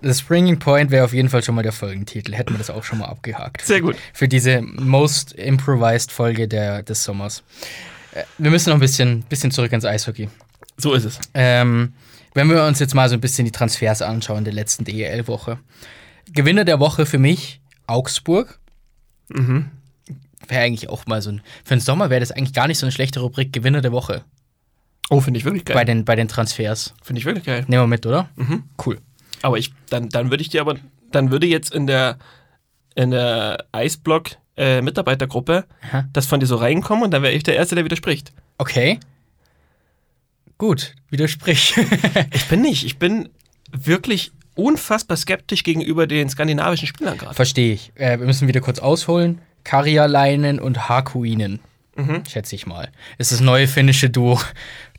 The Springing Point wäre auf jeden Fall schon mal der Folgentitel. Hätten wir das auch schon mal abgehakt. Sehr gut. Für diese most improvised Folge der, des Sommers. Äh, Wir müssen noch ein bisschen, bisschen zurück ins Eishockey. So ist es. Ähm, wenn wir uns jetzt mal so ein bisschen die Transfers anschauen der letzten DEL-Woche. Gewinner der Woche für mich Augsburg. Mhm. Wäre eigentlich auch mal so ein. Für den Sommer wäre das eigentlich gar nicht so eine schlechte Rubrik Gewinner der Woche Oh, finde ich wirklich bei geil. den, bei den Transfers. Finde ich wirklich geil. Nehmen wir mit, oder? Mhm. Cool. Aber ich, dann, dann würde ich dir aber, dann würde jetzt in der, in der Eisblock äh, Mitarbeitergruppe Aha. das von dir so reinkommen und dann wäre ich der Erste, der widerspricht. Okay. Gut, widersprich. [laughs] Ich bin nicht. Ich bin wirklich unfassbar skeptisch gegenüber den skandinavischen Spielern gerade. Verstehe ich. Äh, wir müssen wieder kurz ausholen. Karjalainen und Hakuinen, Mhm. schätze ich mal. ist das neue finnische Duo,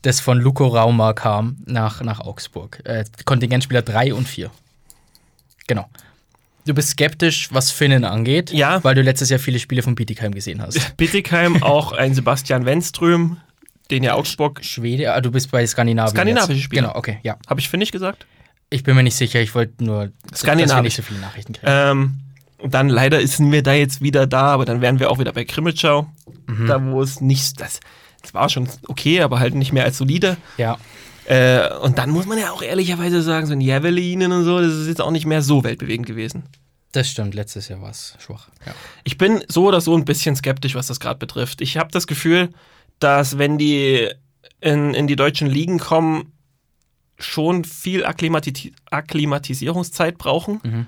das von Luko Rauma kam nach, nach Augsburg. Äh, Kontingentspieler 3 und 4. Genau. Du bist skeptisch, was Finnen angeht, Ja. weil du letztes Jahr viele Spiele von Bietigheim gesehen hast. Bittigheim, auch ein Sebastian Wenström, den ja Augsburg, Schwede, ah, du bist bei Skandinavien. Skandinavische jetzt. Genau, okay, ja. habe ich Finnisch gesagt? Ich bin mir nicht sicher, ich wollte nur, dass wir Skandinavisch. nicht so viele Nachrichten kriegen. Ähm, und dann leider sind wir da jetzt wieder da, aber dann wären wir auch wieder bei Krimitschau, Mhm. da wo es nicht, das, das war schon okay, aber halt nicht mehr als solide. ja. Äh, und dann muss man ja auch ehrlicherweise sagen, so ein Javelin und so, das ist jetzt auch nicht mehr so weltbewegend gewesen. Das stimmt, letztes Jahr war es schwach. Ja. Ich bin so oder so ein bisschen skeptisch, was das gerade betrifft. Ich habe das Gefühl, dass wenn die in, in die deutschen Ligen kommen, schon viel Akklimati Akklimatisierungszeit brauchen. Mhm.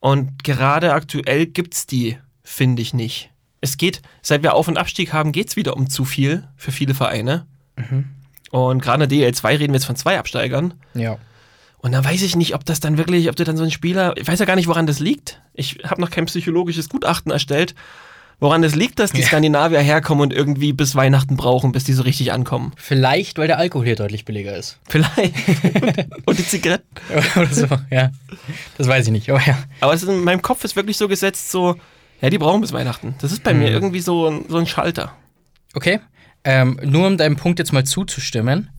Und gerade aktuell gibt es die, finde ich nicht. Es geht, seit wir Auf- und Abstieg haben, geht es wieder um zu viel für viele Vereine. Mhm. Und gerade in der DL2 reden wir jetzt von zwei Absteigern. ja. Und da weiß ich nicht, ob das dann wirklich, ob du dann so ein Spieler, ich weiß ja gar nicht, woran das liegt. Ich habe noch kein psychologisches Gutachten erstellt, woran das liegt, dass die Ja. Skandinavier herkommen und irgendwie bis Weihnachten brauchen, bis die so richtig ankommen. Vielleicht, weil der Alkohol hier deutlich billiger ist. Vielleicht. [laughs] und die Zigaretten. Oder so, ja. Das weiß ich nicht, aber ja. Aber es ist in meinem Kopf ist wirklich so gesetzt, so, ja, die brauchen bis Weihnachten. Das ist bei mir irgendwie so, ein- so ein Schalter. Okay. Ähm, nur um deinem Punkt jetzt mal zuzustimmen,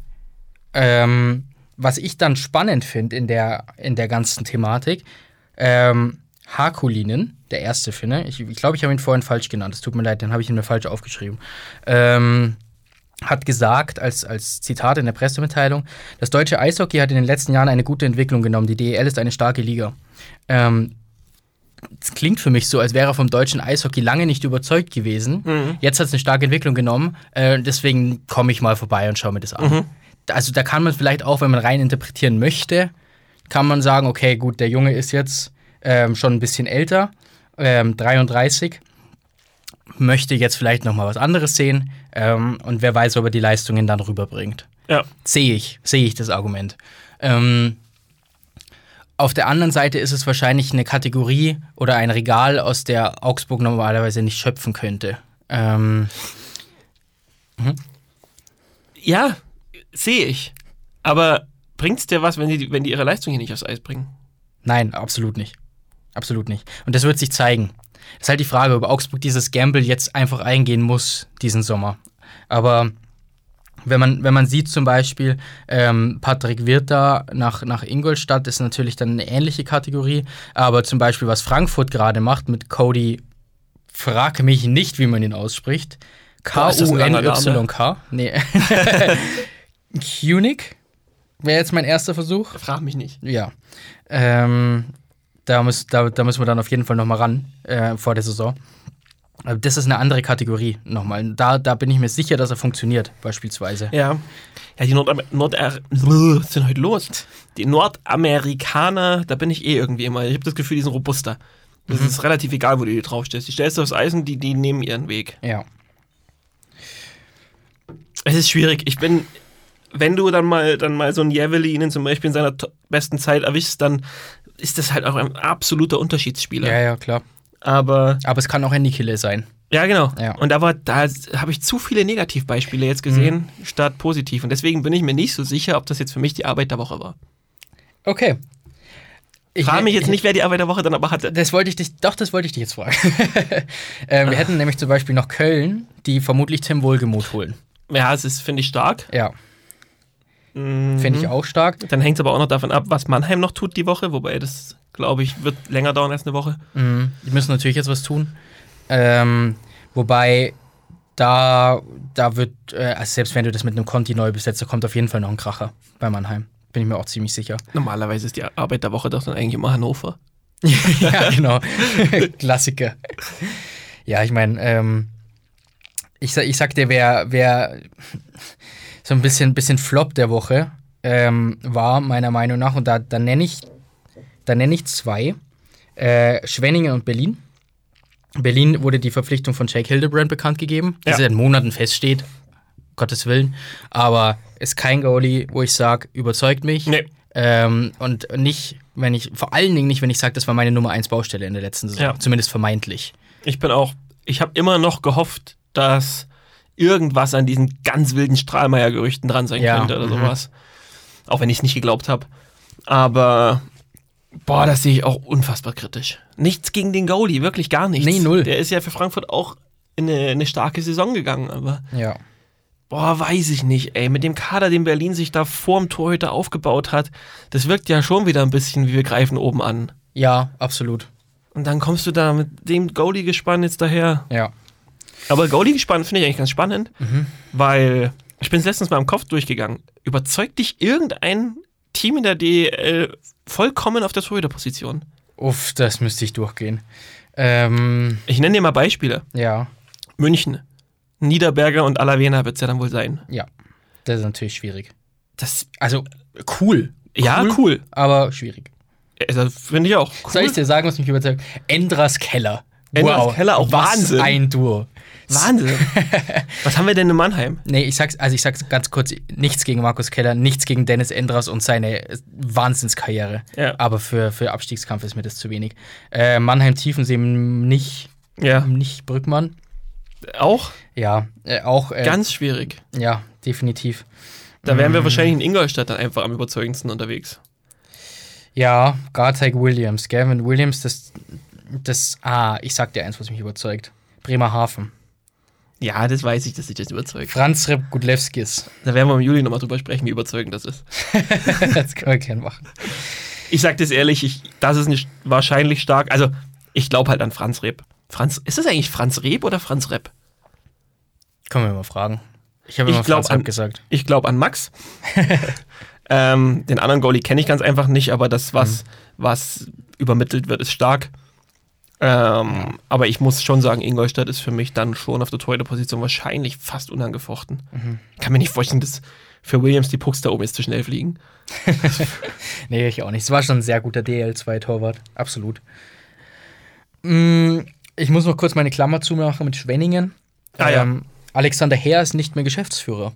ähm, was ich dann spannend finde in der, in der ganzen Thematik, ähm, Hakulinen, der erste Finne, ich glaube, ich, glaub, ich habe ihn vorhin falsch genannt, es tut mir leid, dann habe ich ihn mir falsch aufgeschrieben, ähm, hat gesagt, als, als Zitat in der Pressemitteilung, das deutsche Eishockey hat in den letzten Jahren eine gute Entwicklung genommen. Die DEL ist eine starke Liga. Ähm, es klingt für mich so, als wäre er vom deutschen Eishockey lange nicht überzeugt gewesen. Mhm. Jetzt hat es eine starke Entwicklung genommen. Äh, deswegen komme ich mal vorbei und schaue mir das an. Mhm. Also da kann man vielleicht auch, wenn man rein interpretieren möchte, kann man sagen, okay, gut, der Junge ist jetzt ähm, schon ein bisschen älter, ähm, 33, möchte jetzt vielleicht noch mal was anderes sehen ähm, und wer weiß, ob er die Leistungen dann rüberbringt. Ja. Sehe ich, sehe ich das Argument. Ähm, auf der anderen Seite ist es wahrscheinlich eine Kategorie oder ein Regal, aus der Augsburg normalerweise nicht schöpfen könnte. Ähm, Ja, sehe ich. Aber bringt es dir was, wenn die, wenn die ihre Leistung hier nicht aufs Eis bringen? Nein, absolut nicht. Absolut nicht. Und das wird sich zeigen. Das ist halt die Frage, ob Augsburg dieses Gamble jetzt einfach eingehen muss, diesen Sommer. Aber wenn man, wenn man sieht zum Beispiel, ähm, Patrick Wirth da nach, nach Ingolstadt ist natürlich dann eine ähnliche Kategorie. Aber zum Beispiel, was Frankfurt gerade macht mit Cody, frage mich nicht, wie man ihn ausspricht. K-U-N-Y-K. Nee. [laughs] Kunig wäre jetzt mein erster Versuch. Frag mich nicht. Ja. Ähm, da, muss, da, da müssen wir dann auf jeden Fall nochmal ran äh, vor der Saison. Aber das ist eine andere Kategorie nochmal. Da, da bin ich mir sicher, dass er funktioniert, beispielsweise. Ja. Ja, die Nordam Nord was ist denn heute los? Die Nordamerikaner, da bin ich eh irgendwie immer. Ich habe das Gefühl, die sind robuster. Das ist relativ egal, wo du die draufstellst. Die stellst du aufs Eisen, die, die nehmen ihren Weg. Ja. Es ist schwierig. Ich bin, wenn du dann mal, dann mal so einen Javelin zum Beispiel in seiner besten Zeit erwischst, dann ist das halt auch ein absoluter Unterschiedsspieler. Ja, ja, klar. Aber Aber es kann auch Handy Killer sein. ja, genau. Ja. Und da war, da habe ich zu viele Negativbeispiele jetzt gesehen, statt positiv. Und deswegen bin ich mir nicht so sicher, ob das jetzt für mich die Arbeit der Woche war. Okay. Ich Frage mich jetzt nicht, wer die Arbeit der Woche dann aber hatte. Das wollte ich dich, doch, das wollte ich dich jetzt fragen. [laughs] ähm, wir hätten nämlich zum Beispiel noch Köln, die vermutlich Tim Wohlgemuth holen. Ja, es ist, finde ich, stark. Ja, Mhm. finde ich auch stark. Dann hängt es aber auch noch davon ab, was Mannheim noch tut die Woche, wobei das, glaube ich, wird länger dauern als eine Woche. Mhm. Die müssen natürlich jetzt was tun. Ähm, wobei da, da wird, äh, also selbst wenn du das mit einem Conti neu besetzt, da kommt auf jeden Fall noch ein Kracher bei Mannheim. Bin ich mir auch ziemlich sicher. Normalerweise ist die Arbeit der Woche doch dann eigentlich immer Hannover. [laughs] ja, genau. [laughs] Klassiker. Ja, ich meine, ähm, ich, sag- ich sag dir, wer, wer so ein bisschen, bisschen Flop der Woche ähm, war, meiner Meinung nach, und da, da nenne ich, da nenn ich zwei: äh, Schwenningen und Berlin. Berlin wurde die Verpflichtung von Jake Hildebrand bekannt gegeben, die Ja. seit Monaten feststeht. Gottes Willen. Aber ist kein Goalie, wo ich sage, überzeugt mich. Nee. Ähm, und nicht, wenn ich, vor allen Dingen nicht, wenn ich sage, das war meine Nummer 1 Baustelle in der letzten Saison. Ja. Zumindest vermeintlich. Ich bin auch, ich habe immer noch gehofft, dass irgendwas an diesen ganz wilden Strahlmeier-Gerüchten dran sein Ja, könnte oder mhm. sowas. Auch wenn ich es nicht geglaubt habe. Aber, boah, das sehe ich auch unfassbar kritisch. Nichts gegen den Goalie, wirklich gar nichts. Nee, null. Der ist ja für Frankfurt auch in eine, eine starke Saison gegangen, aber Ja. boah, weiß ich nicht, ey. Mit dem Kader, den Berlin sich da vorm Torhüter aufgebaut hat, das wirkt ja schon wieder ein bisschen wie wir greifen oben an. Ja, absolut. Und dann kommst du da mit dem Goalie-Gespann jetzt daher. Ja. Aber Goalie-Gespann finde ich eigentlich ganz spannend, Mhm. weil ich bin es letztens mal im Kopf durchgegangen. Überzeugt dich irgendein Team in der DL vollkommen auf der Torhüterposition? Uff, das müsste ich durchgehen. Ähm, Ich nenne dir mal Beispiele. ja, München, Niederberger und Alavena wird es ja dann wohl sein. ja. Das ist natürlich schwierig. Das, Also, cool. ja, cool. Aber schwierig. Also, finde ich auch. Cool. Soll ich dir sagen, was mich überzeugt? Endras Keller. Endras wow. Keller, auch was Wahnsinn. ein Duo. Wahnsinn. [laughs] Was haben wir denn in Mannheim? Nee, ich sag's, also ich sag's ganz kurz, nichts gegen Markus Keller, nichts gegen Dennis Endras und seine Wahnsinnskarriere. Ja. Aber für, für Abstiegskampf ist mir das zu wenig. Äh, Mannheim Tiefensee nicht, Ja, nicht Brückmann. auch Ja, äh, auch. Äh, ganz schwierig. Ja, definitiv. Da wären wir wahrscheinlich in Ingolstadt dann einfach am überzeugendsten unterwegs. Ja, Garteig Williams. Gavin Williams, das, das. Ah, ich sag dir eins, was mich überzeugt. Bremerhaven. Ja, das weiß ich, dass sich das überzeugt. Franz Rep Gudlewskis. Da werden wir im Juli nochmal drüber sprechen, wie überzeugend das ist. [laughs] das können wir gerne machen. Ich sag das ehrlich, ich, das ist nicht wahrscheinlich stark. Also, ich glaube halt an Franz Reb. Franz, ist das eigentlich Franz Reb oder Franz Reb? Können wir mal fragen. Ich habe Ich immer glaub Franz an- Rep gesagt. Ich glaube an Max. [laughs] ähm, den anderen Goalie kenne ich ganz einfach nicht, aber das, was, was übermittelt wird, ist stark. Ähm, Aber ich muss schon sagen, Ingolstadt ist für mich dann schon auf der Torhüterposition wahrscheinlich fast unangefochten. Ich kann mir nicht vorstellen, dass für Williams die Pucks da oben jetzt zu schnell fliegen. [laughs] Nee, ich auch nicht. Es war schon ein sehr guter DL2-Torwart. Absolut. Mm, ich muss noch kurz meine Klammer zumachen mit Schwenningen. Ah, ja. Ähm, Alexander Herr ist nicht mehr Geschäftsführer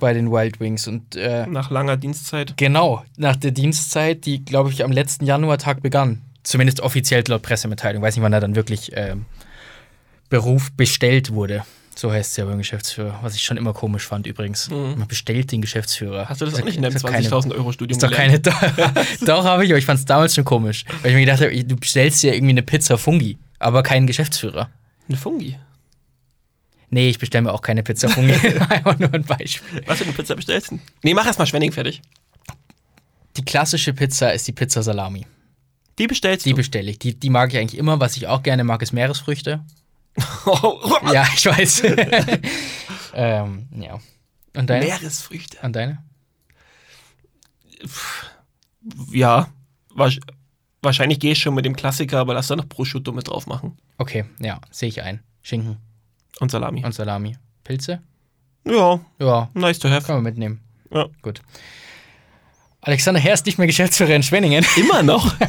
bei den Wild Wings. Und äh, Nach langer Dienstzeit. genau, nach der Dienstzeit, die, glaube ich, am letzten Januartag begann. Zumindest offiziell laut Pressemitteilung. Weiß nicht, wann er dann wirklich ähm, Beruf bestellt wurde, So heißt es ja beim Geschäftsführer, was ich schon immer komisch fand übrigens. Man bestellt den Geschäftsführer. Mhm. Hast du das Ist auch nicht in deinem ist doch keine- 20.000 Euro Studium Ist doch keine. [laughs] Doch, habe ich, aber ich fand es damals schon komisch. Weil ich mir gedacht habe, du bestellst dir irgendwie eine Pizza Fungi, aber keinen Geschäftsführer. Eine Fungi. Nee, ich bestelle mir auch keine Pizza Fungi. [laughs] [laughs] Einfach nur ein Beispiel. Was für eine Pizza bestellst du? Nee, mach erst mal Schwenning fertig. Die klassische Pizza ist die Pizza Salami. Die bestellst Die du. bestelle ich. Die, die mag ich eigentlich immer. Was ich auch gerne mag, ist Meeresfrüchte. [laughs] ja. Ich weiß. [laughs] ähm, ja. Und deine? Meeresfrüchte. Und deine? Ja. Wahrscheinlich gehe ich schon mit dem Klassiker, aber lass da noch Prosciutto mit drauf machen. Okay, ja, sehe ich ein. Schinken Und Salami. und Salami. Pilze? Ja, Ja, nice to have. können wir mitnehmen. Ja. Gut. Alexander Herr ist nicht mehr Geschäftsführer in Schwenningen. [laughs] Immer noch. [laughs]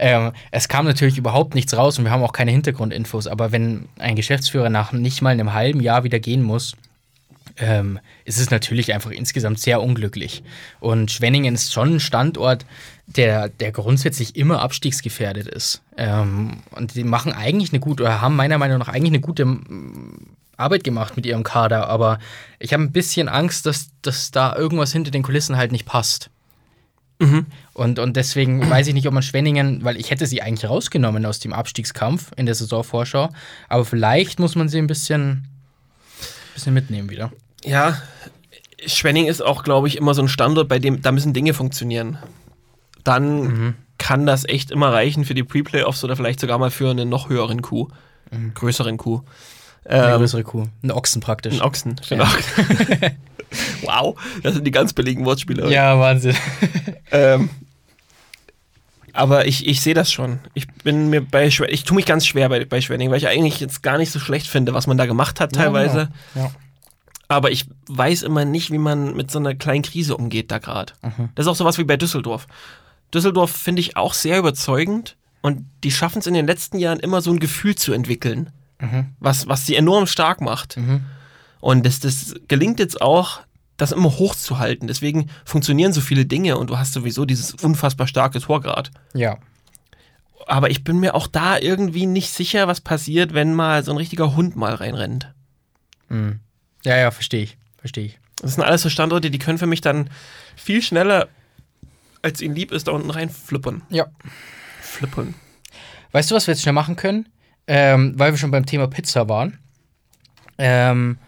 Ähm, es kam natürlich überhaupt nichts raus und wir haben auch keine Hintergrundinfos, aber wenn ein Geschäftsführer nach nicht mal einem halben Jahr wieder gehen muss, ähm, ist es natürlich einfach insgesamt sehr unglücklich. Und Schwenningen ist schon ein Standort, der, der grundsätzlich immer abstiegsgefährdet ist. Ähm, und die machen eigentlich eine gute, oder haben meiner Meinung nach eigentlich eine gute Arbeit gemacht mit ihrem Kader, aber ich habe ein bisschen Angst, dass, dass da irgendwas hinter den Kulissen halt nicht passt. Und, und deswegen weiß ich nicht, ob man Schwenningen, weil ich hätte sie eigentlich rausgenommen aus dem Abstiegskampf in der Saisonvorschau, aber vielleicht muss man sie ein bisschen, bisschen mitnehmen wieder. Ja, Schwenning ist auch, glaube ich, immer so ein Standort, bei dem da müssen Dinge funktionieren. Dann kann das echt immer reichen für die Pre-Playoffs oder vielleicht sogar mal für einen noch höheren Coup, größeren Coup. Eine Ähm, größere Kuh. Ein Ochsen praktisch. ein Ochsen, genau. [laughs] wow, das sind die ganz billigen Wortspiele. Ja, Wahnsinn. Ähm, aber ich, ich sehe das schon. Ich bin mir bei Schwenning, ich tue mich ganz schwer bei, bei Schwenning, weil ich eigentlich jetzt gar nicht so schlecht finde, was man da gemacht hat teilweise. Ja. Aber ich weiß immer nicht, wie man mit so einer kleinen Krise umgeht da gerade. Das ist auch sowas wie bei Düsseldorf. Düsseldorf finde ich auch sehr überzeugend und die schaffen es in den letzten Jahren immer so ein Gefühl zu entwickeln, was, was sie enorm stark macht. Und das, das gelingt jetzt auch, das immer hochzuhalten. Deswegen funktionieren so viele Dinge und du hast sowieso dieses unfassbar starke Torgrad. Ja. Aber ich bin mir auch da irgendwie nicht sicher, was passiert, wenn mal so ein richtiger Hund mal reinrennt. Mhm. Ja, ja, verstehe ich. Verstehe ich. Das sind alles so Standorte, die können für mich dann viel schneller, als ihnen lieb ist, da unten rein flippern. Ja. Flippern. Weißt du, was wir jetzt schnell machen können? Ähm, weil wir schon beim Thema Pizza waren. Ähm,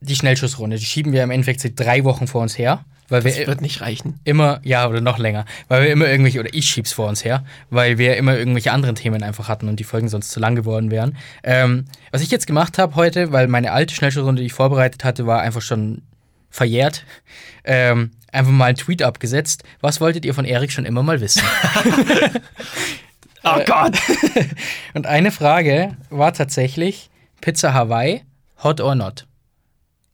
die Schnellschussrunde, die schieben wir im Endeffekt seit drei Wochen vor uns her. Weil Das wir wird nicht reichen. immer, ja, oder noch länger, weil wir immer irgendwelche, oder ich schieb's vor uns her, weil wir immer irgendwelche anderen Themen einfach hatten und die Folgen sonst zu lang geworden wären. Ähm, was ich jetzt gemacht habe heute, weil meine alte Schnellschussrunde, die ich vorbereitet hatte, war einfach schon verjährt, ähm, einfach mal einen Tweet abgesetzt. Was wolltet ihr von Erik schon immer mal wissen? [laughs] [laughs] Oh Gott! [laughs] und eine Frage war tatsächlich Pizza Hawaii, hot or not?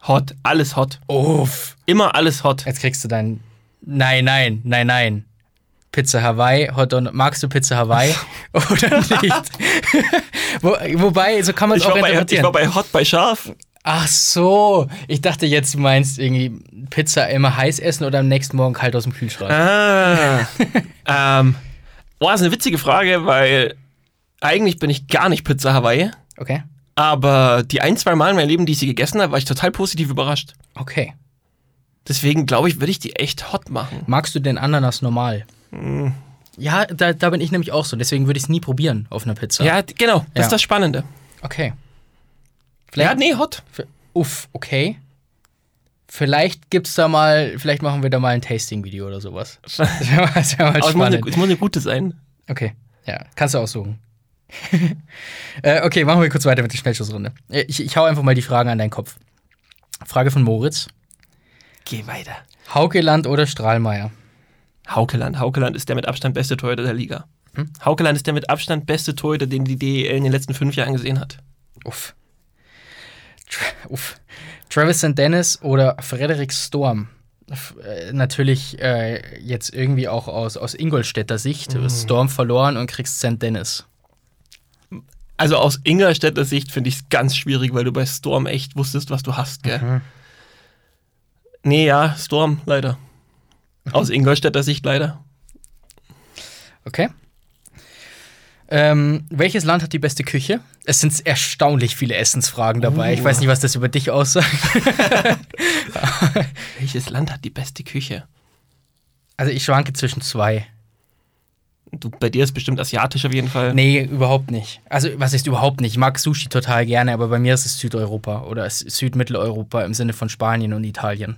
Hot, alles hot. Uff. Immer alles hot. Jetzt kriegst du dein. Nein, nein, nein, nein. Pizza Hawaii, Hot or not. Magst du Pizza Hawaii [laughs] oder nicht? [laughs] Wo, wobei, so kann man es auch war, bei, ich interpretieren. war bei Hot bei Scharf. Ach so, ich dachte jetzt, du meinst irgendwie Pizza immer heiß essen oder am nächsten Morgen kalt aus dem Kühlschrank. Ah. ähm. Boah, ist eine witzige Frage, weil eigentlich bin ich gar nicht Pizza Hawaii. Okay, Aber die ein, zwei Mal in meinem Leben, die ich sie gegessen habe, war ich total positiv überrascht. okay. Deswegen glaube ich, würde ich die echt hot machen. Magst du den Ananas normal? Hm. Ja, da, da bin ich nämlich auch so. Deswegen würde ich es nie probieren auf einer Pizza. Ja, genau. Das Ja. ist das Spannende. Okay. Ja, nee, hot. Uff, okay. Vielleicht gibt's da mal, vielleicht machen wir da mal ein Tasting-Video oder sowas. [laughs] Das wäre mal, das wär mal Aber es muss, eine, spannend. es muss eine gute sein. Okay, ja, kannst du aussuchen. [laughs] äh, okay, machen wir kurz weiter mit der Schnellschussrunde. Äh, Ich, ich hau einfach mal die Fragen an deinen Kopf. Frage von Moritz. Geh weiter. Haukeland oder Strahlmeier? Haukeland. Haukeland ist der mit Abstand beste Torhüter der Liga. Hm? Haukeland ist der mit Abstand beste Torhüter, den die DEL in den letzten fünf Jahren gesehen hat. Uff. Uff. Travis St. Dennis oder Frederik Storm? F äh, natürlich äh, jetzt irgendwie auch aus, aus Ingolstädter Sicht. Storm verloren und kriegst St. Dennis. Also aus Ingolstädter Sicht finde ich es ganz schwierig, weil du bei Storm echt wusstest, was du hast, gell? Mhm. Nee, ja, Storm, leider. Aus Ingolstädter Sicht leider. Okay. Ähm, welches Land hat die beste Küche? Es sind erstaunlich viele Essensfragen dabei. Ich Uh. weiß nicht, was das über dich aussagt. [laughs] Welches Land hat die beste Küche? Also ich schwanke zwischen zwei. Du, bei dir ist bestimmt asiatisch auf jeden Fall. Nee, überhaupt nicht. Also, was ist überhaupt nicht? Ich mag Sushi total gerne, aber bei mir ist es Südeuropa oder es Südmitteleuropa im Sinne von Spanien und Italien.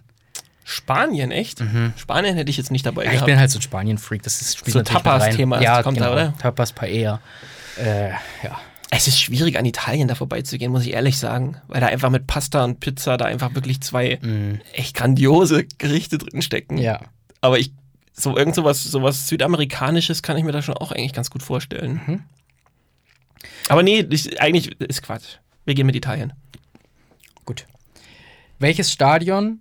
Spanien, echt? Spanien hätte ich jetzt nicht dabei Ja, ich gehabt. bin halt so ein Spanien-Freak. Das ist spielt So. Tapas-Thema, Ja, kommt da, genau. oder? Tapas, Paella. Äh, ja. Es ist schwierig, an Italien da vorbeizugehen, muss ich ehrlich sagen. Weil da einfach mit Pasta und Pizza da einfach wirklich zwei echt grandiose Gerichte drin stecken. Ja. Aber ich, so irgend sowas, sowas Südamerikanisches kann ich mir da schon auch eigentlich ganz gut vorstellen. Mhm. Aber nee, ich, eigentlich ist Quatsch. Wir gehen mit Italien. Gut. Welches Stadion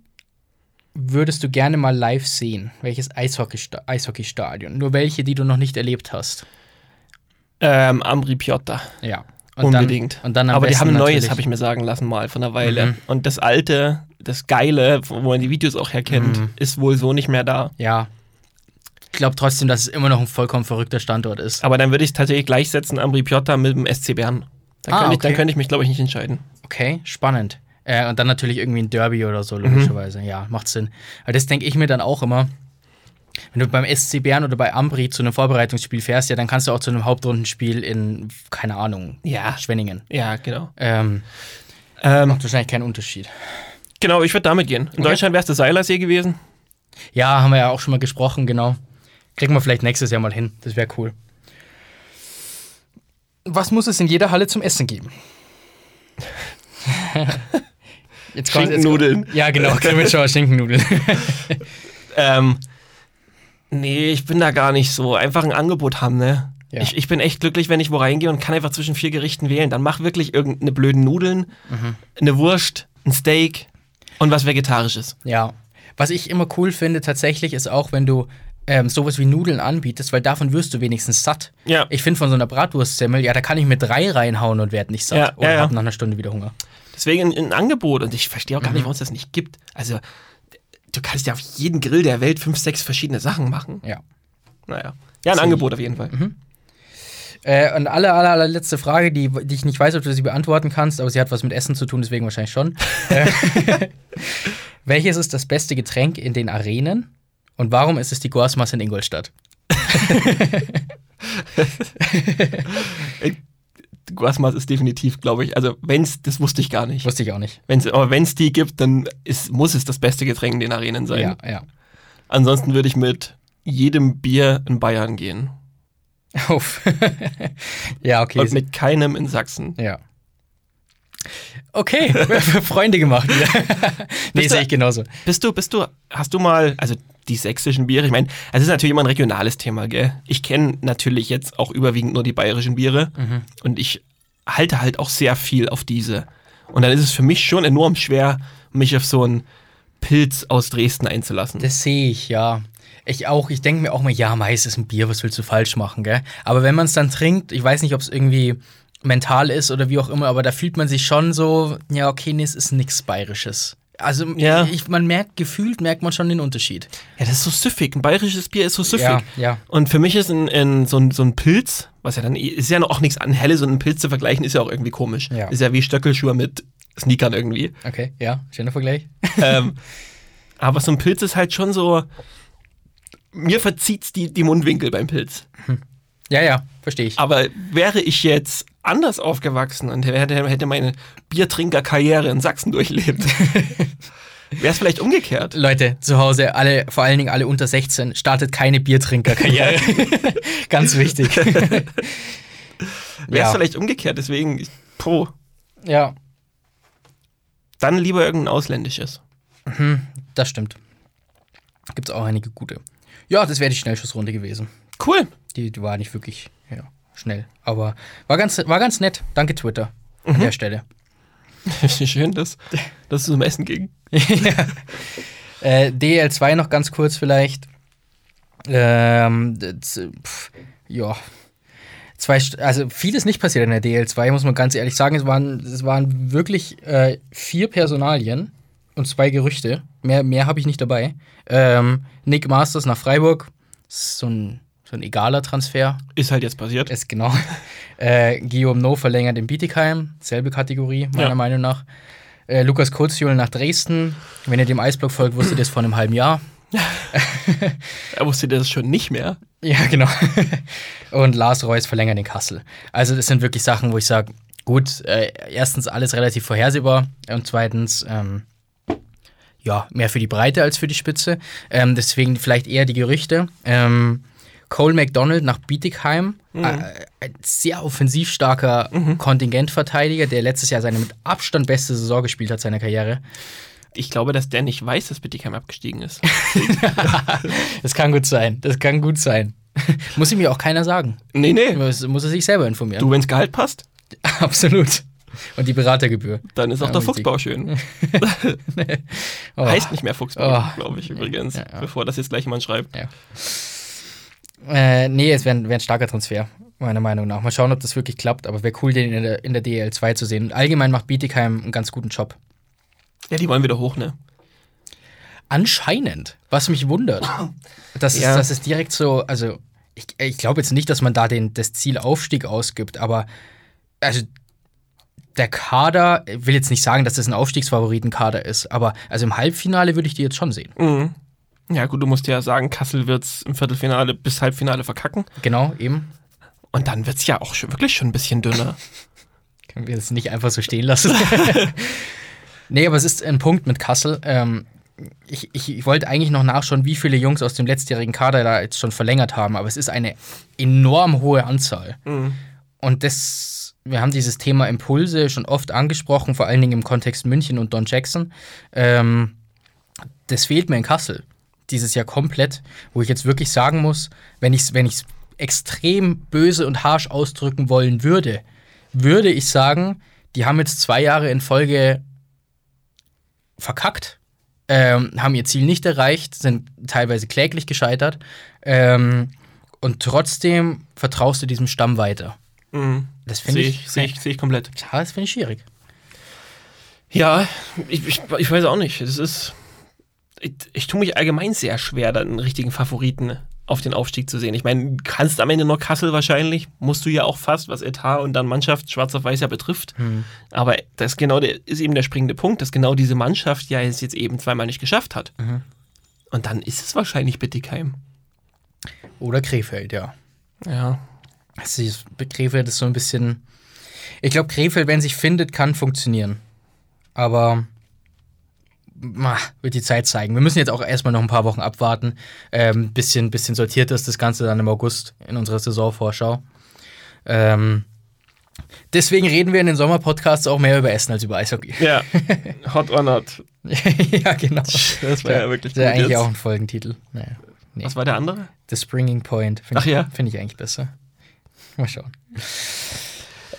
würdest du gerne mal live sehen? Welches Eishockeystadion? Nur welche, die du noch nicht erlebt hast. Ähm, Ambri Piotta. Ja. Unbedingt. Dann, und dann Aber die haben ein neues, habe ich mir sagen lassen, mal von einer Weile. Mhm. Und das alte, das Geile, wo man die Videos auch herkennt, Mhm. ist wohl so nicht mehr da. Ja. Ich glaube trotzdem, dass es immer noch ein vollkommen verrückter Standort ist. Aber dann würde ich es tatsächlich gleichsetzen, Ambri Piotta mit dem SC Bern. Dann, Ah, könnte, ich, dann okay. könnte ich mich, glaube ich, nicht entscheiden. Okay, spannend. Äh, und dann natürlich irgendwie ein Derby oder so, logischerweise. Ja, macht Sinn. Aber das denke ich mir dann auch immer. Wenn du beim SC Bern oder bei Ambri zu einem Vorbereitungsspiel fährst, ja, dann kannst du auch zu einem Hauptrundenspiel in, keine Ahnung, Ja. Schwenningen. Ja, genau. Ähm, Ähm, macht wahrscheinlich keinen Unterschied. genau, ich würde damit gehen. In Okay. Deutschland wäre es der Seilersee gewesen. Ja, haben wir ja auch schon mal gesprochen, genau. Kriegen wir vielleicht nächstes Jahr mal hin. Das wäre cool. Was muss es in jeder Halle zum Essen geben? [laughs] jetzt kommt- jetzt- Schinkennudeln. Ja, genau, [laughs] Grimmitschauer Schinkennudeln. Ähm, nee, ich bin da gar nicht so. Einfach ein Angebot haben, ne? Ja. Ich, ich bin echt glücklich, wenn ich wo reingehe und kann einfach zwischen vier Gerichten wählen. Dann mach wirklich irgendeine blöden Nudeln, Mhm. eine Wurst, ein Steak und was Vegetarisches. Ja. Was ich immer cool finde tatsächlich ist auch, wenn du ähm, sowas wie Nudeln anbietest, weil davon wirst du wenigstens satt. Ja. Ich finde von so einer Bratwurstsemmel, ja, da kann ich mir drei reinhauen und werde nicht satt. Ja, oder ja, ja. hab nach einer Stunde wieder Hunger. Deswegen ein, ein Angebot. Und ich verstehe auch gar Mhm. nicht, warum es das nicht gibt. Also, du kannst ja auf jeden Grill der Welt fünf, sechs verschiedene Sachen machen. Ja. Naja. Ja, ein Angebot auf jeden Fall. Äh, und alle, alle, allerletzte Frage, die, die ich nicht weiß, ob du sie beantworten kannst, aber sie hat was mit Essen zu tun, deswegen wahrscheinlich schon. [laughs] äh, [laughs] welches ist das beste Getränk in den Arenen und warum ist es die Gorsmas in Ingolstadt? [laughs] Guasmas ist definitiv, glaube ich. Also, wenn's, das wusste ich gar nicht. Wusste ich auch nicht. Wenn's, aber wenn es die gibt, dann ist, muss es das beste Getränk in den Arenen sein. Ja, ja. Ansonsten würde ich mit jedem Bier in Bayern gehen. Uff. [laughs] ja, okay. Und mit keinem in Sachsen. ja. Okay, [laughs] Freunde gemacht wieder. [laughs] nee, sehe ich genauso. Bist du, bist du, hast du mal, also die sächsischen Biere, ich meine, es ist natürlich immer ein regionales Thema, gell? Ich kenne natürlich jetzt auch überwiegend nur die bayerischen Biere Mhm. und ich halte halt auch sehr viel auf diese. Und dann ist es für mich schon enorm schwer, mich auf so einen Pilz aus Dresden einzulassen. Das sehe ich, ja. Ich auch, ich denke mir auch mal, ja, Mais ist ein Bier, was willst du falsch machen, gell? Aber wenn man es dann trinkt, ich weiß nicht, ob es irgendwie mental ist oder wie auch immer, aber da fühlt man sich schon so, ja, okay, nee, es ist nichts Bayerisches. Also Ja. ich, man merkt, gefühlt merkt man schon den Unterschied. ja, das ist so süffig. Ein bayerisches Bier ist so süffig. Ja, ja. Und für mich ist ein, ein, so, ein, so ein Pilz, was ja dann, ist ja noch auch nichts an Helle, so ein Pilz zu vergleichen, ist ja auch irgendwie komisch. Ja. Ist ja wie Stöckelschuhe mit Sneakern irgendwie. Okay, ja, schöner Vergleich. ähm, [laughs] aber so ein Pilz ist halt schon so, mir verzieht's die, die Mundwinkel beim Pilz. Ja, ja, verstehe ich. Aber wäre ich jetzt anders aufgewachsen und hätte, hätte meine Biertrinkerkarriere in Sachsen durchlebt, [laughs] wäre es vielleicht umgekehrt. Leute, zu Hause, alle, vor allen Dingen alle unter 16, startet keine Biertrinkerkarriere. [laughs] Ganz wichtig. [laughs] Wäre es ja. vielleicht umgekehrt, deswegen, ich- pro, ja, dann lieber irgendein ausländisches. das stimmt. Gibt's auch einige gute. Ja, das wäre die Schnellschussrunde gewesen. Cool. Die, die war nicht wirklich ja, schnell. Aber war ganz, war ganz nett. Danke, Twitter. An der Stelle. [laughs] Schön, dass, dass es zum Essen ging. [laughs] Äh, DL2 noch ganz kurz vielleicht. Ähm, das, äh, pf, ja. Zwei, also vieles nicht passiert in der DL2, muss man ganz ehrlich sagen. Es waren, es waren wirklich äh, vier Personalien und zwei Gerüchte. Mehr, mehr habe ich nicht dabei. Ähm, Nick Masters nach Freiburg. So ein, so ein egaler Transfer. Ist halt jetzt passiert. Ist genau. [laughs] äh, Guillaume No verlängert in Bietigheim, selbe Kategorie, meiner Ja. Meinung nach. Äh, Lukas Kurzjul nach Dresden. Wenn ihr dem Eisblock folgt, wusstet ihr das vor einem halben Jahr. [laughs] Er wusste das schon nicht mehr. Ja, genau. [laughs] Und Lars Reus verlängert in Kassel. Also, das sind wirklich Sachen, wo ich sage, gut, äh, erstens alles relativ vorhersehbar und zweitens, ähm, ja, mehr für die Breite als für die Spitze. Ähm, deswegen vielleicht eher die Gerüchte. Ähm, Cole McDonald nach Bietigheim, äh, ein sehr offensiv starker Kontingentverteidiger, der letztes Jahr seine mit Abstand beste Saison gespielt hat seiner Karriere. Ich glaube, dass der nicht weiß, dass Bittigheim abgestiegen ist. [laughs] Das kann gut sein. Das kann gut sein. [laughs] muss ihm ja auch keiner sagen. nee, nee. Muss, muss er sich selber informieren. Du, wenn's Gehalt passt, [laughs] Absolut. Und die Beratergebühr. dann ist auch Ja, der Fuchsbau schön. Oh. Heißt nicht mehr Fuchsbau, Oh. glaube ich übrigens, Ja, ja. bevor das jetzt gleich jemand schreibt. Äh, nee, es wäre wär ein starker Transfer, meiner Meinung nach. Mal schauen, ob das wirklich klappt, aber wäre cool, den in der, in der DL2 zu sehen. Und allgemein macht Bietigheim einen ganz guten Job. Ja, die wollen wieder hoch, ne? Anscheinend, was mich wundert. Das ist, Ja. das ist direkt so, also ich, ich glaube jetzt nicht, dass man da den, das Ziel Aufstieg ausgibt, aber also der Kader, ich will jetzt nicht sagen, dass das ein Aufstiegsfavoritenkader ist, aber also im Halbfinale würde ich die jetzt schon sehen. Mhm. Ja, gut, du musst ja sagen, Kassel wird's im Viertelfinale bis Halbfinale verkacken. Genau, eben. Und dann wird's ja auch schon, wirklich schon ein bisschen dünner. [laughs] Können wir das nicht einfach so stehen lassen? [laughs] nee, aber es ist ein Punkt mit Kassel. Ähm, ich, ich, ich wollte eigentlich noch nachschauen, wie viele Jungs aus dem letztjährigen Kader da jetzt schon verlängert haben, aber es ist eine enorm hohe Anzahl. Mhm. Und das, wir haben dieses Thema Impulse schon oft angesprochen, vor allen Dingen im Kontext München und Don Jackson. Ähm, das fehlt mir in Kassel dieses Jahr komplett, wo ich jetzt wirklich sagen muss, wenn ich es wenn ich's extrem böse und harsch ausdrücken wollen würde, würde ich sagen, die haben jetzt zwei Jahre in Folge verkackt, ähm, haben ihr Ziel nicht erreicht, sind teilweise kläglich gescheitert ähm, und trotzdem vertraust du diesem Stamm weiter. Mhm. Das finde Sehe ich, ich, seh ich, seh ich komplett. Ja, das finde ich schwierig. Ja, ich, ich, ich weiß auch nicht. Das ist. Ich, ich tue mich allgemein sehr schwer, dann einen richtigen Favoriten auf den Aufstieg zu sehen. Ich meine, du kannst am Ende nur Kassel wahrscheinlich, musst du ja auch fast, was Etat und dann Mannschaft schwarz auf weiß ja betrifft. Aber das ist genau der, ist eben der springende Punkt, dass genau diese Mannschaft ja es jetzt eben zweimal nicht geschafft hat. Und dann ist es wahrscheinlich Bittigheim. Oder Krefeld, ja. Ja. Also Krefeld ist so ein bisschen. Ich glaube, Krefeld, wenn sich findet, kann funktionieren. Aber wird die Zeit zeigen. Wir müssen jetzt auch erstmal noch ein paar Wochen abwarten. Ähm, bisschen, bisschen sortiert ist das Ganze dann im August in unserer Saisonvorschau. Ähm, deswegen reden wir in den Sommerpodcasts auch mehr über Essen als über Eishockey. Ja. [laughs] Hot or not. ja, genau. Das war ja wirklich Das ist eigentlich jetzt. auch ein Folgentitel. Naja. Nee. Was war der andere? The Springing Point. Finde Ach ich, ja? find ich eigentlich besser. Mal schauen.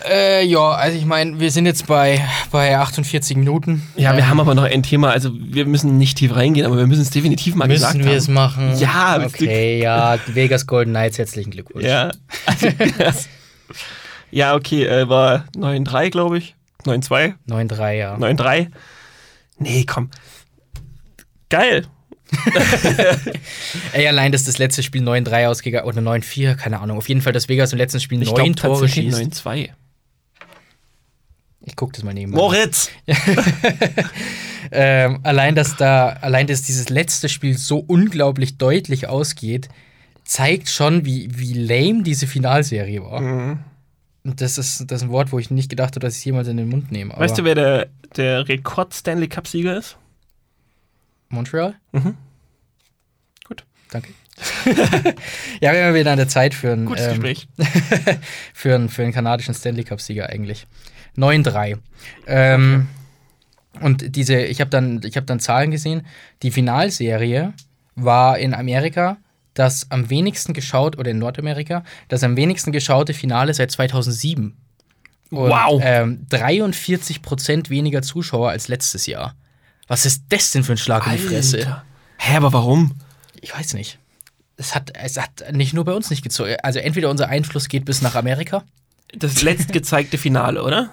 Äh, ja, also ich meine, wir sind jetzt bei, bei 48 Minuten. Ja, wir Ähm, haben aber noch ein Thema, also wir müssen nicht tief reingehen, aber wir müssen es definitiv mal gesagt Müssen wir haben. es machen? Ja, Okay, ja, Vegas Golden Knights, herzlichen Glückwunsch. Ja. Also, [laughs] ja, okay, äh, war 9-3, glaube ich. 9-2, 9-3, ja. 9-3. Nee, komm. Geil. [laughs] Ey, allein, dass das letzte Spiel 9-3 ausgegangen oder 9-4, keine Ahnung. Auf jeden Fall, dass Vegas im letzten Spiel Ich neun glaube Tore schießt. 9-2. Ich guck das mal nebenbei. Moritz! [laughs] Ähm, allein, dass da, allein, dass dieses letzte Spiel so unglaublich deutlich ausgeht, zeigt schon, wie, wie lame diese Finalserie war. Mhm. Und das ist, das ist ein Wort, wo ich nicht gedacht habe, dass ich es jemals in den Mund nehme. Weißt du, wer der, der Rekord-Stanley Cup-Sieger ist? Montreal? Mhm. Gut, danke. [laughs] ja, wir haben wieder an der Zeit für einen, Gutes ähm, Gespräch. [laughs] für einen, für einen kanadischen Stanley Cup-Sieger eigentlich. 9-3. Ähm, Und diese, ich habe dann, ich hab dann Zahlen gesehen. Die Finalserie war in Amerika das am wenigsten geschaut, oder in Nordamerika, das am wenigsten geschaute Finale seit 2007. Und, Wow. Ähm, 43 Prozent weniger Zuschauer als letztes Jahr. Was ist das denn für ein Schlag in die Fresse? Alter. Hä, aber warum? Ich weiß nicht. Es hat, es hat nicht nur bei uns nicht gezogen. Also entweder unser Einfluss geht bis nach Amerika. Das letzt gezeigte Finale, oder?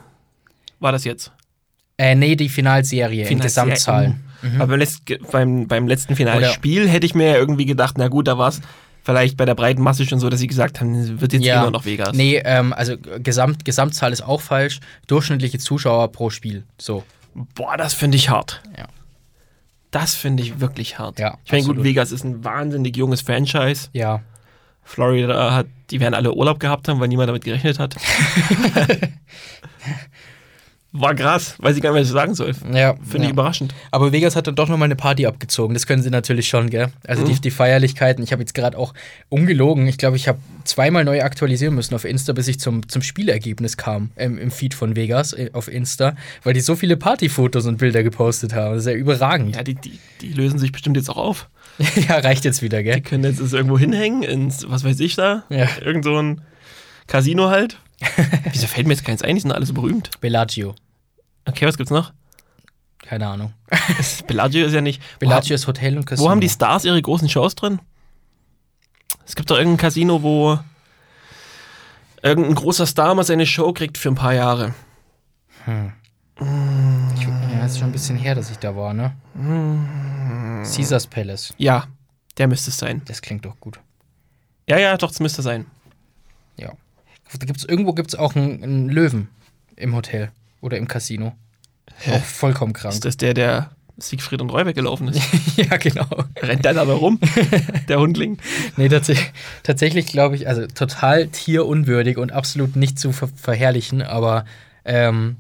War das jetzt? Äh, nee, die Finalserie in Finalserie, Gesamtzahlen. Aber beim, letzt, beim, beim letzten Finalspiel hätte ich mir ja irgendwie gedacht, na gut, da war es vielleicht bei der breiten Masse schon so, dass sie gesagt haben, wird jetzt Ja. immer noch Vegas. Nee, ähm, also Gesamt, Gesamtzahl ist auch falsch. Durchschnittliche Zuschauer pro Spiel. So. Boah, das finde ich hart. Ja. Das finde ich wirklich hart. Ja, ich meine, gut. Vegas ist ein wahnsinnig junges Franchise. Ja. Florida hat, die werden alle Urlaub gehabt haben, weil niemand damit gerechnet hat. [laughs] [laughs] War krass, weiß ich gar nicht, was ich sagen soll. Ja. Finde ja. ich überraschend. Aber Vegas hat dann doch nochmal eine Party abgezogen. Das können sie natürlich schon, gell? Also Mhm. die, die Feierlichkeiten. Ich habe jetzt gerade auch ungelogen. Ich glaube, ich habe zweimal neu aktualisieren müssen auf Insta, bis ich zum, zum Spielergebnis kam ähm, im Feed von Vegas äh, auf Insta, weil die so viele Partyfotos und Bilder gepostet haben. Das ist ja überragend. Ja, die, die, die lösen sich bestimmt jetzt auch auf. [laughs] Ja, reicht jetzt wieder, gell? Die können jetzt irgendwo hinhängen, ins, was weiß ich da, Ja. irgend so ein Casino halt. [laughs] Wieso fällt mir jetzt keins ein? Die sind alle so berühmt. Bellagio. Okay, was gibt's noch? Keine Ahnung. [laughs] Bellagio ist ja nicht. Bellagio ist Hotel und Casino. wo haben die Stars ihre großen Shows drin? Es gibt doch irgendein Casino, wo irgendein großer Star mal seine Show kriegt für ein paar Jahre. Ich, ja, ist schon ein bisschen her, dass ich da war, ne? Caesars Palace. Ja, der müsste es sein. Das klingt doch gut. Ja, ja, doch, das müsste sein. Ja. Da gibt's, irgendwo gibt es auch einen, einen Löwen im Hotel oder im Casino. Auch vollkommen krank. Ist das der, der Siegfried und Roy weggelaufen ist? [laughs] ja, genau. Rennt der dabei rum? [laughs] der Hundling. Nee, tats tatsächlich glaube ich, also total tierunwürdig und absolut nicht zu ver verherrlichen, aber ähm,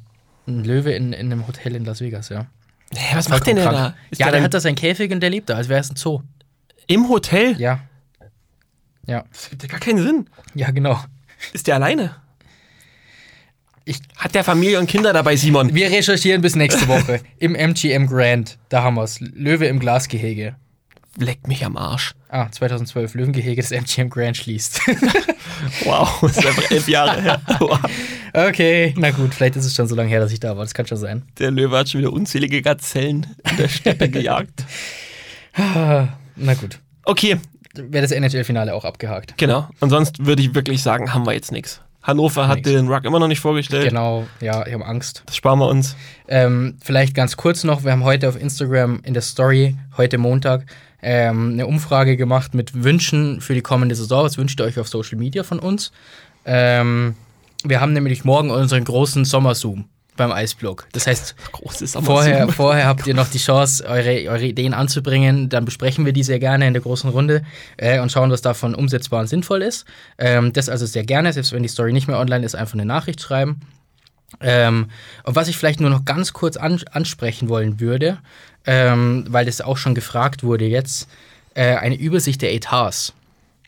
ein Löwe in, in einem Hotel in Las Vegas, ja. Hä, was macht denn der da? Ist ja, der, der dann hat da seinen Käfig und der lebt da, als wäre es ein Zoo. im Hotel? Ja. Ja, Das gibt ja gar keinen Sinn. ja, genau. Ist der alleine? Ich- Hat der Familie und Kinder dabei, Simon? Wir recherchieren bis nächste Woche [laughs] im MGM Grand. Da haben wir's. Löwe im Glasgehege. Leckt mich am Arsch. Ah, 2012, Löwengehege des MGM Grand schließt. [laughs] Wow, das ist einfach elf Jahre her. Wow. [laughs] okay, na gut, vielleicht ist es schon so lange her, dass ich da war. Das kann schon sein. Der Löwe hat schon wieder unzählige Gazellen in der Steppe gejagt. Ah, Na gut. Okay, Wäre das NHL-Finale auch abgehakt. genau. Und sonst würde ich wirklich sagen, haben wir jetzt nichts. Hannover hat Nix. den Ruck immer noch nicht vorgestellt. Genau, ja, ich habe Angst. Das sparen wir uns. Ähm, vielleicht ganz kurz noch, wir haben heute auf Instagram in der Story, heute Montag, ähm, eine Umfrage gemacht mit Wünschen für die kommende Saison. Was wünscht ihr euch auf Social Media von uns? Ähm, wir haben nämlich morgen unseren großen Sommerzoom beim Eisblock. Das heißt, vorher, vorher habt ihr noch die Chance, eure, eure Ideen anzubringen. Dann besprechen wir die sehr gerne in der großen Runde äh, und schauen, was davon umsetzbar und sinnvoll ist. Ähm, das also sehr gerne, selbst wenn die Story nicht mehr online ist, einfach eine Nachricht schreiben. Ähm, und was ich vielleicht nur noch ganz kurz an, ansprechen wollen würde, ähm, weil das auch schon gefragt wurde jetzt, äh, eine Übersicht der Etats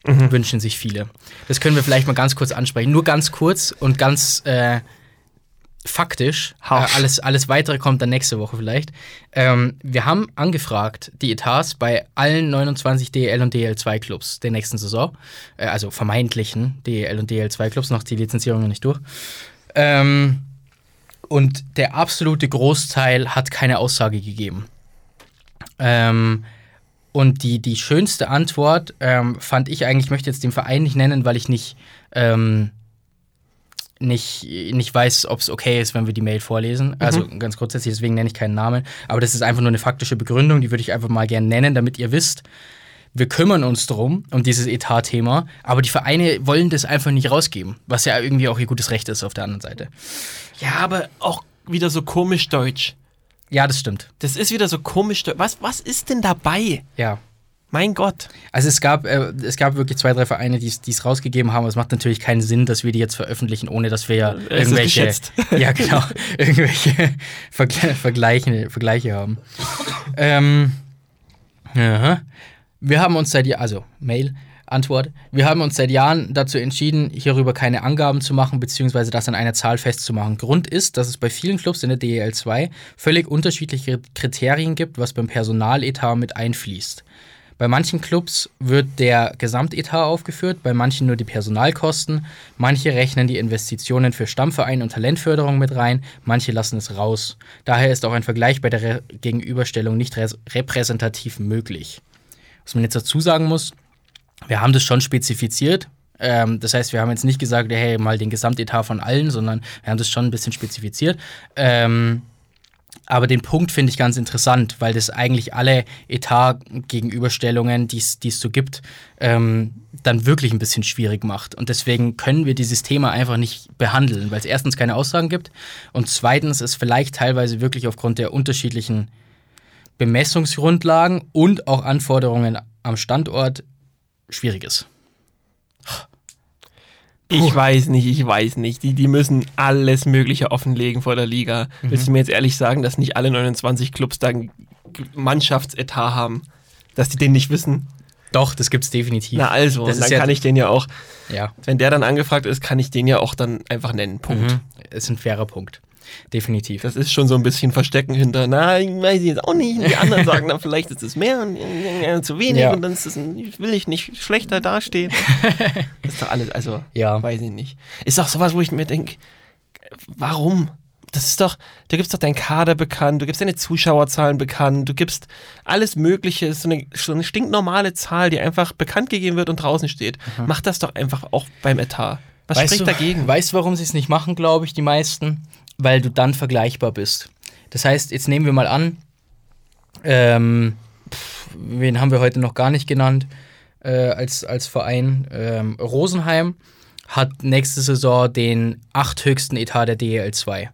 wünschen sich viele. Das können wir vielleicht mal ganz kurz ansprechen. Nur ganz kurz und ganz äh, faktisch. Äh, alles, alles weitere kommt dann nächste Woche vielleicht. Ähm, wir haben angefragt, die Etats bei allen 29 DEL und DL2 Clubs der nächsten Saison, äh, also vermeintlichen DEL und DL2 Clubs, noch die Lizenzierung noch nicht durch. Ähm, und der absolute Großteil hat keine Aussage gegeben. Ähm, und die, die schönste Antwort ähm, fand ich eigentlich, ich möchte jetzt den Verein nicht nennen, weil ich nicht, ähm, nicht, nicht weiß, ob es okay ist, wenn wir die Mail vorlesen. Also ganz grundsätzlich, deswegen nenne ich keinen Namen. Aber das ist einfach nur eine faktische Begründung, die würde ich einfach mal gerne nennen, damit ihr wisst, wir kümmern uns drum, um dieses Etat-Thema, aber die Vereine wollen das einfach nicht rausgeben, was ja irgendwie auch ihr gutes Recht ist auf der anderen Seite. Ja, aber auch wieder so komisch deutsch. Ja, das stimmt. Das ist wieder so komisch deutsch. Was, was ist denn dabei? Ja. Mein Gott. Also es gab, äh, es gab wirklich zwei, drei Vereine, die es rausgegeben haben. Es macht natürlich keinen Sinn, dass wir die jetzt veröffentlichen, ohne dass wir ja Es ist irgendwelche, [laughs] ja genau, [laughs] irgendwelche Vergle Vergleiche, Vergleiche haben. ähm, aha. Wir haben uns seit Jahren, also Mail, Antwort, wir haben uns seit Jahren dazu entschieden, hierüber keine Angaben zu machen, beziehungsweise das an einer Zahl festzumachen. Grund ist, dass es bei vielen Clubs in der DEL 2 völlig unterschiedliche Kriterien gibt, was beim Personaletat mit einfließt. Bei manchen Clubs wird der Gesamtetat aufgeführt, bei manchen nur die Personalkosten. Manche rechnen die Investitionen für Stammverein und Talentförderung mit rein, manche lassen es raus. Daher ist auch ein Vergleich bei der Re Gegenüberstellung nicht repräsentativ möglich. Was man jetzt dazu sagen muss, wir haben das schon spezifiziert. Ähm, das heißt, wir haben jetzt nicht gesagt, hey, mal den Gesamtetat von allen, sondern wir haben das schon ein bisschen spezifiziert. Ähm, Aber den Punkt finde ich ganz interessant, weil das eigentlich alle Etat-Gegenüberstellungen, die es so gibt, ähm, dann wirklich ein bisschen schwierig macht. Und deswegen können wir dieses Thema einfach nicht behandeln, weil es erstens keine Aussagen gibt und zweitens es vielleicht teilweise wirklich aufgrund der unterschiedlichen Bemessungsgrundlagen und auch Anforderungen am Standort schwierig ist. Ich weiß nicht, ich weiß nicht. Die, die müssen alles Mögliche offenlegen vor der Liga. Mhm. Willst du mir jetzt ehrlich sagen, dass nicht alle 29 Clubs da ein Mannschaftsetat haben? Dass die den nicht wissen? Doch, das gibt's definitiv. Na also, das dann ja kann ich den ja auch, ja. wenn der dann angefragt ist, kann ich den ja auch dann einfach nennen. Punkt. Mhm. Ist ein fairer Punkt. Definitiv. Das ist schon so ein bisschen Verstecken hinter, na, ich weiß ich jetzt auch nicht. Und die anderen sagen dann, vielleicht ist es mehr und äh, zu wenig Ja. und dann ist es, ein, will ich nicht schlechter dastehen. [laughs] das ist doch alles, also, Ja. weiß ich nicht. Ist doch sowas, wo ich mir denke, warum? Das ist doch, du gibst doch deinen Kader bekannt, du gibst deine Zuschauerzahlen bekannt, du gibst alles Mögliche, ist so eine, so eine stinknormale Zahl, die einfach bekannt gegeben wird und draußen steht. Mach das doch einfach auch beim Etat. Was weißt spricht du, dagegen? Weißt du, warum sie es nicht machen, glaube ich, die meisten? Weil du dann vergleichbar bist. Das heißt, jetzt nehmen wir mal an, ähm, pff, wen haben wir heute noch gar nicht genannt äh, als, als Verein? Ähm, Rosenheim hat nächste Saison den achthöchsten Etat der DEL 2.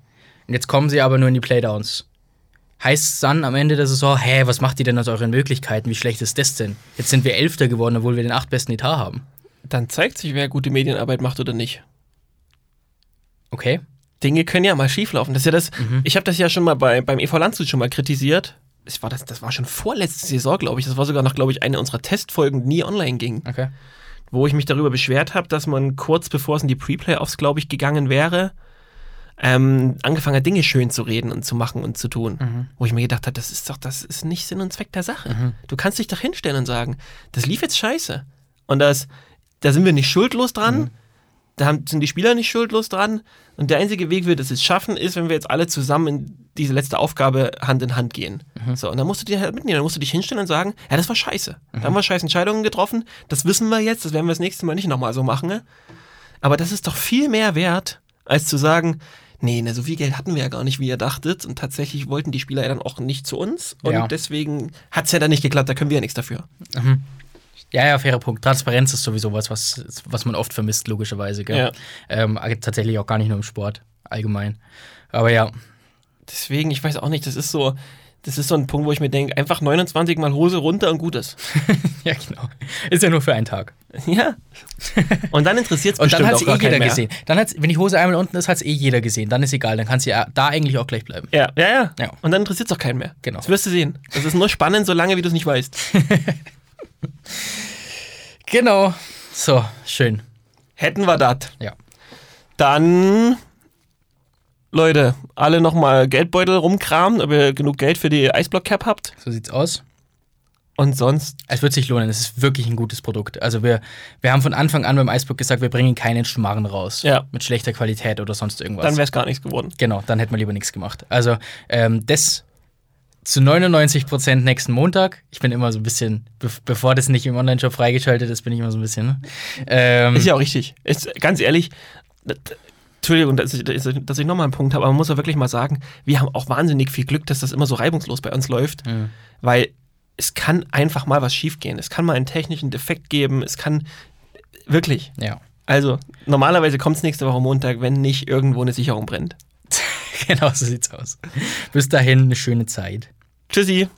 Und jetzt kommen sie aber nur in die Playdowns. Heißt es dann am Ende der Saison, hä, was macht ihr denn aus euren Möglichkeiten? Wie schlecht ist das denn? Jetzt sind wir Elfter geworden, obwohl wir den achtbesten Etat haben. Dann zeigt sich, wer gute Medienarbeit macht oder nicht. Okay? Dinge können ja mal schieflaufen. Das ist ja das, Mhm. ich habe das ja schon mal bei, beim EV Landshut schon mal kritisiert. Das war, das, das war schon vorletzte Saison, glaube ich. Das war sogar noch, glaube ich, eine unserer Testfolgen, die nie online ging. Okay. Wo ich mich darüber beschwert habe, dass man kurz bevor es in die Pre-Playoffs, glaube ich, gegangen wäre, ähm, angefangen hat, Dinge schön zu reden und zu machen und zu tun. Mhm. Wo ich mir gedacht habe, das ist doch, das ist nicht Sinn und Zweck der Sache. Du kannst dich doch hinstellen und sagen, das lief jetzt scheiße. Und das, da sind wir nicht schuldlos dran. Da haben, sind die Spieler nicht schuldlos dran. Und der einzige Weg, wie wir das jetzt schaffen, ist, wenn wir jetzt alle zusammen in diese letzte Aufgabe Hand in Hand gehen. So, und dann musst du dir halt mitnehmen. Dann musst du dich hinstellen und sagen, ja, das war scheiße. Da haben wir scheiß Entscheidungen getroffen. Das wissen wir jetzt. Das werden wir das nächste Mal nicht nochmal so machen. Ne? Aber das ist doch viel mehr wert, als zu sagen, nee, ne, so viel Geld hatten wir ja gar nicht, wie ihr dachtet. Und tatsächlich wollten die Spieler ja dann auch nicht zu uns. Und Ja. deswegen hat es ja dann nicht geklappt. Da können wir ja nichts dafür. Ja, ja, fairer Punkt. Transparenz ist sowieso was, was, was man oft vermisst, logischerweise. Gell? Ja. Ähm, tatsächlich auch gar nicht nur im Sport, allgemein. Aber ja, Deswegen, ich weiß auch nicht, das ist so, das ist so ein Punkt, wo ich mir denke, einfach 29 mal Hose runter und gut ist. [laughs] ja, genau. Ist ja nur für einen Tag. [laughs] Ja. Und dann interessiert es Und dann bestimmt hat es eh jeder mehr. gesehen. Dann hat's, wenn die Hose einmal unten ist, hat es eh jeder gesehen. Dann ist egal. Dann kann sie ja da eigentlich auch gleich bleiben. Ja, ja, ja. Ja. Und dann interessiert es auch keinen mehr. Genau. Das wirst du sehen. Das ist nur spannend, solange wie du es nicht weißt. [laughs] [laughs] Genau. So, schön. Hätten wir das. Ja. Dann, Leute, alle nochmal Geldbeutel rumkramen, ob ihr genug Geld für die Eisblock-Cap habt. So sieht's aus. Und sonst, Es wird sich lohnen. Es ist wirklich ein gutes Produkt. Also wir, wir haben von Anfang an beim Eisbook gesagt, wir bringen keinen Schmarren raus. Ja. Mit schlechter Qualität oder sonst irgendwas. dann wäre es gar nichts geworden. Genau, dann hätten wir lieber nichts gemacht. Also, ähm, das zu 99% nächsten Montag. Ich bin immer so ein bisschen, be bevor das nicht im Online-Shop freigeschaltet ist, bin ich immer so ein bisschen. Ne? Ähm, Ist ja auch richtig. Ist, ganz ehrlich, Entschuldigung, dass ich, dass ich nochmal einen Punkt habe, aber man muss ja wirklich mal sagen, wir haben auch wahnsinnig viel Glück, dass das immer so reibungslos bei uns läuft, Mhm. weil es kann einfach mal was schiefgehen. Es kann mal einen technischen Defekt geben, es kann wirklich. ja, Also, normalerweise kommt es nächste Woche Montag, wenn nicht irgendwo eine Sicherung brennt. [laughs] genau so sieht's aus. Bis dahin eine schöne Zeit. Tschüssi.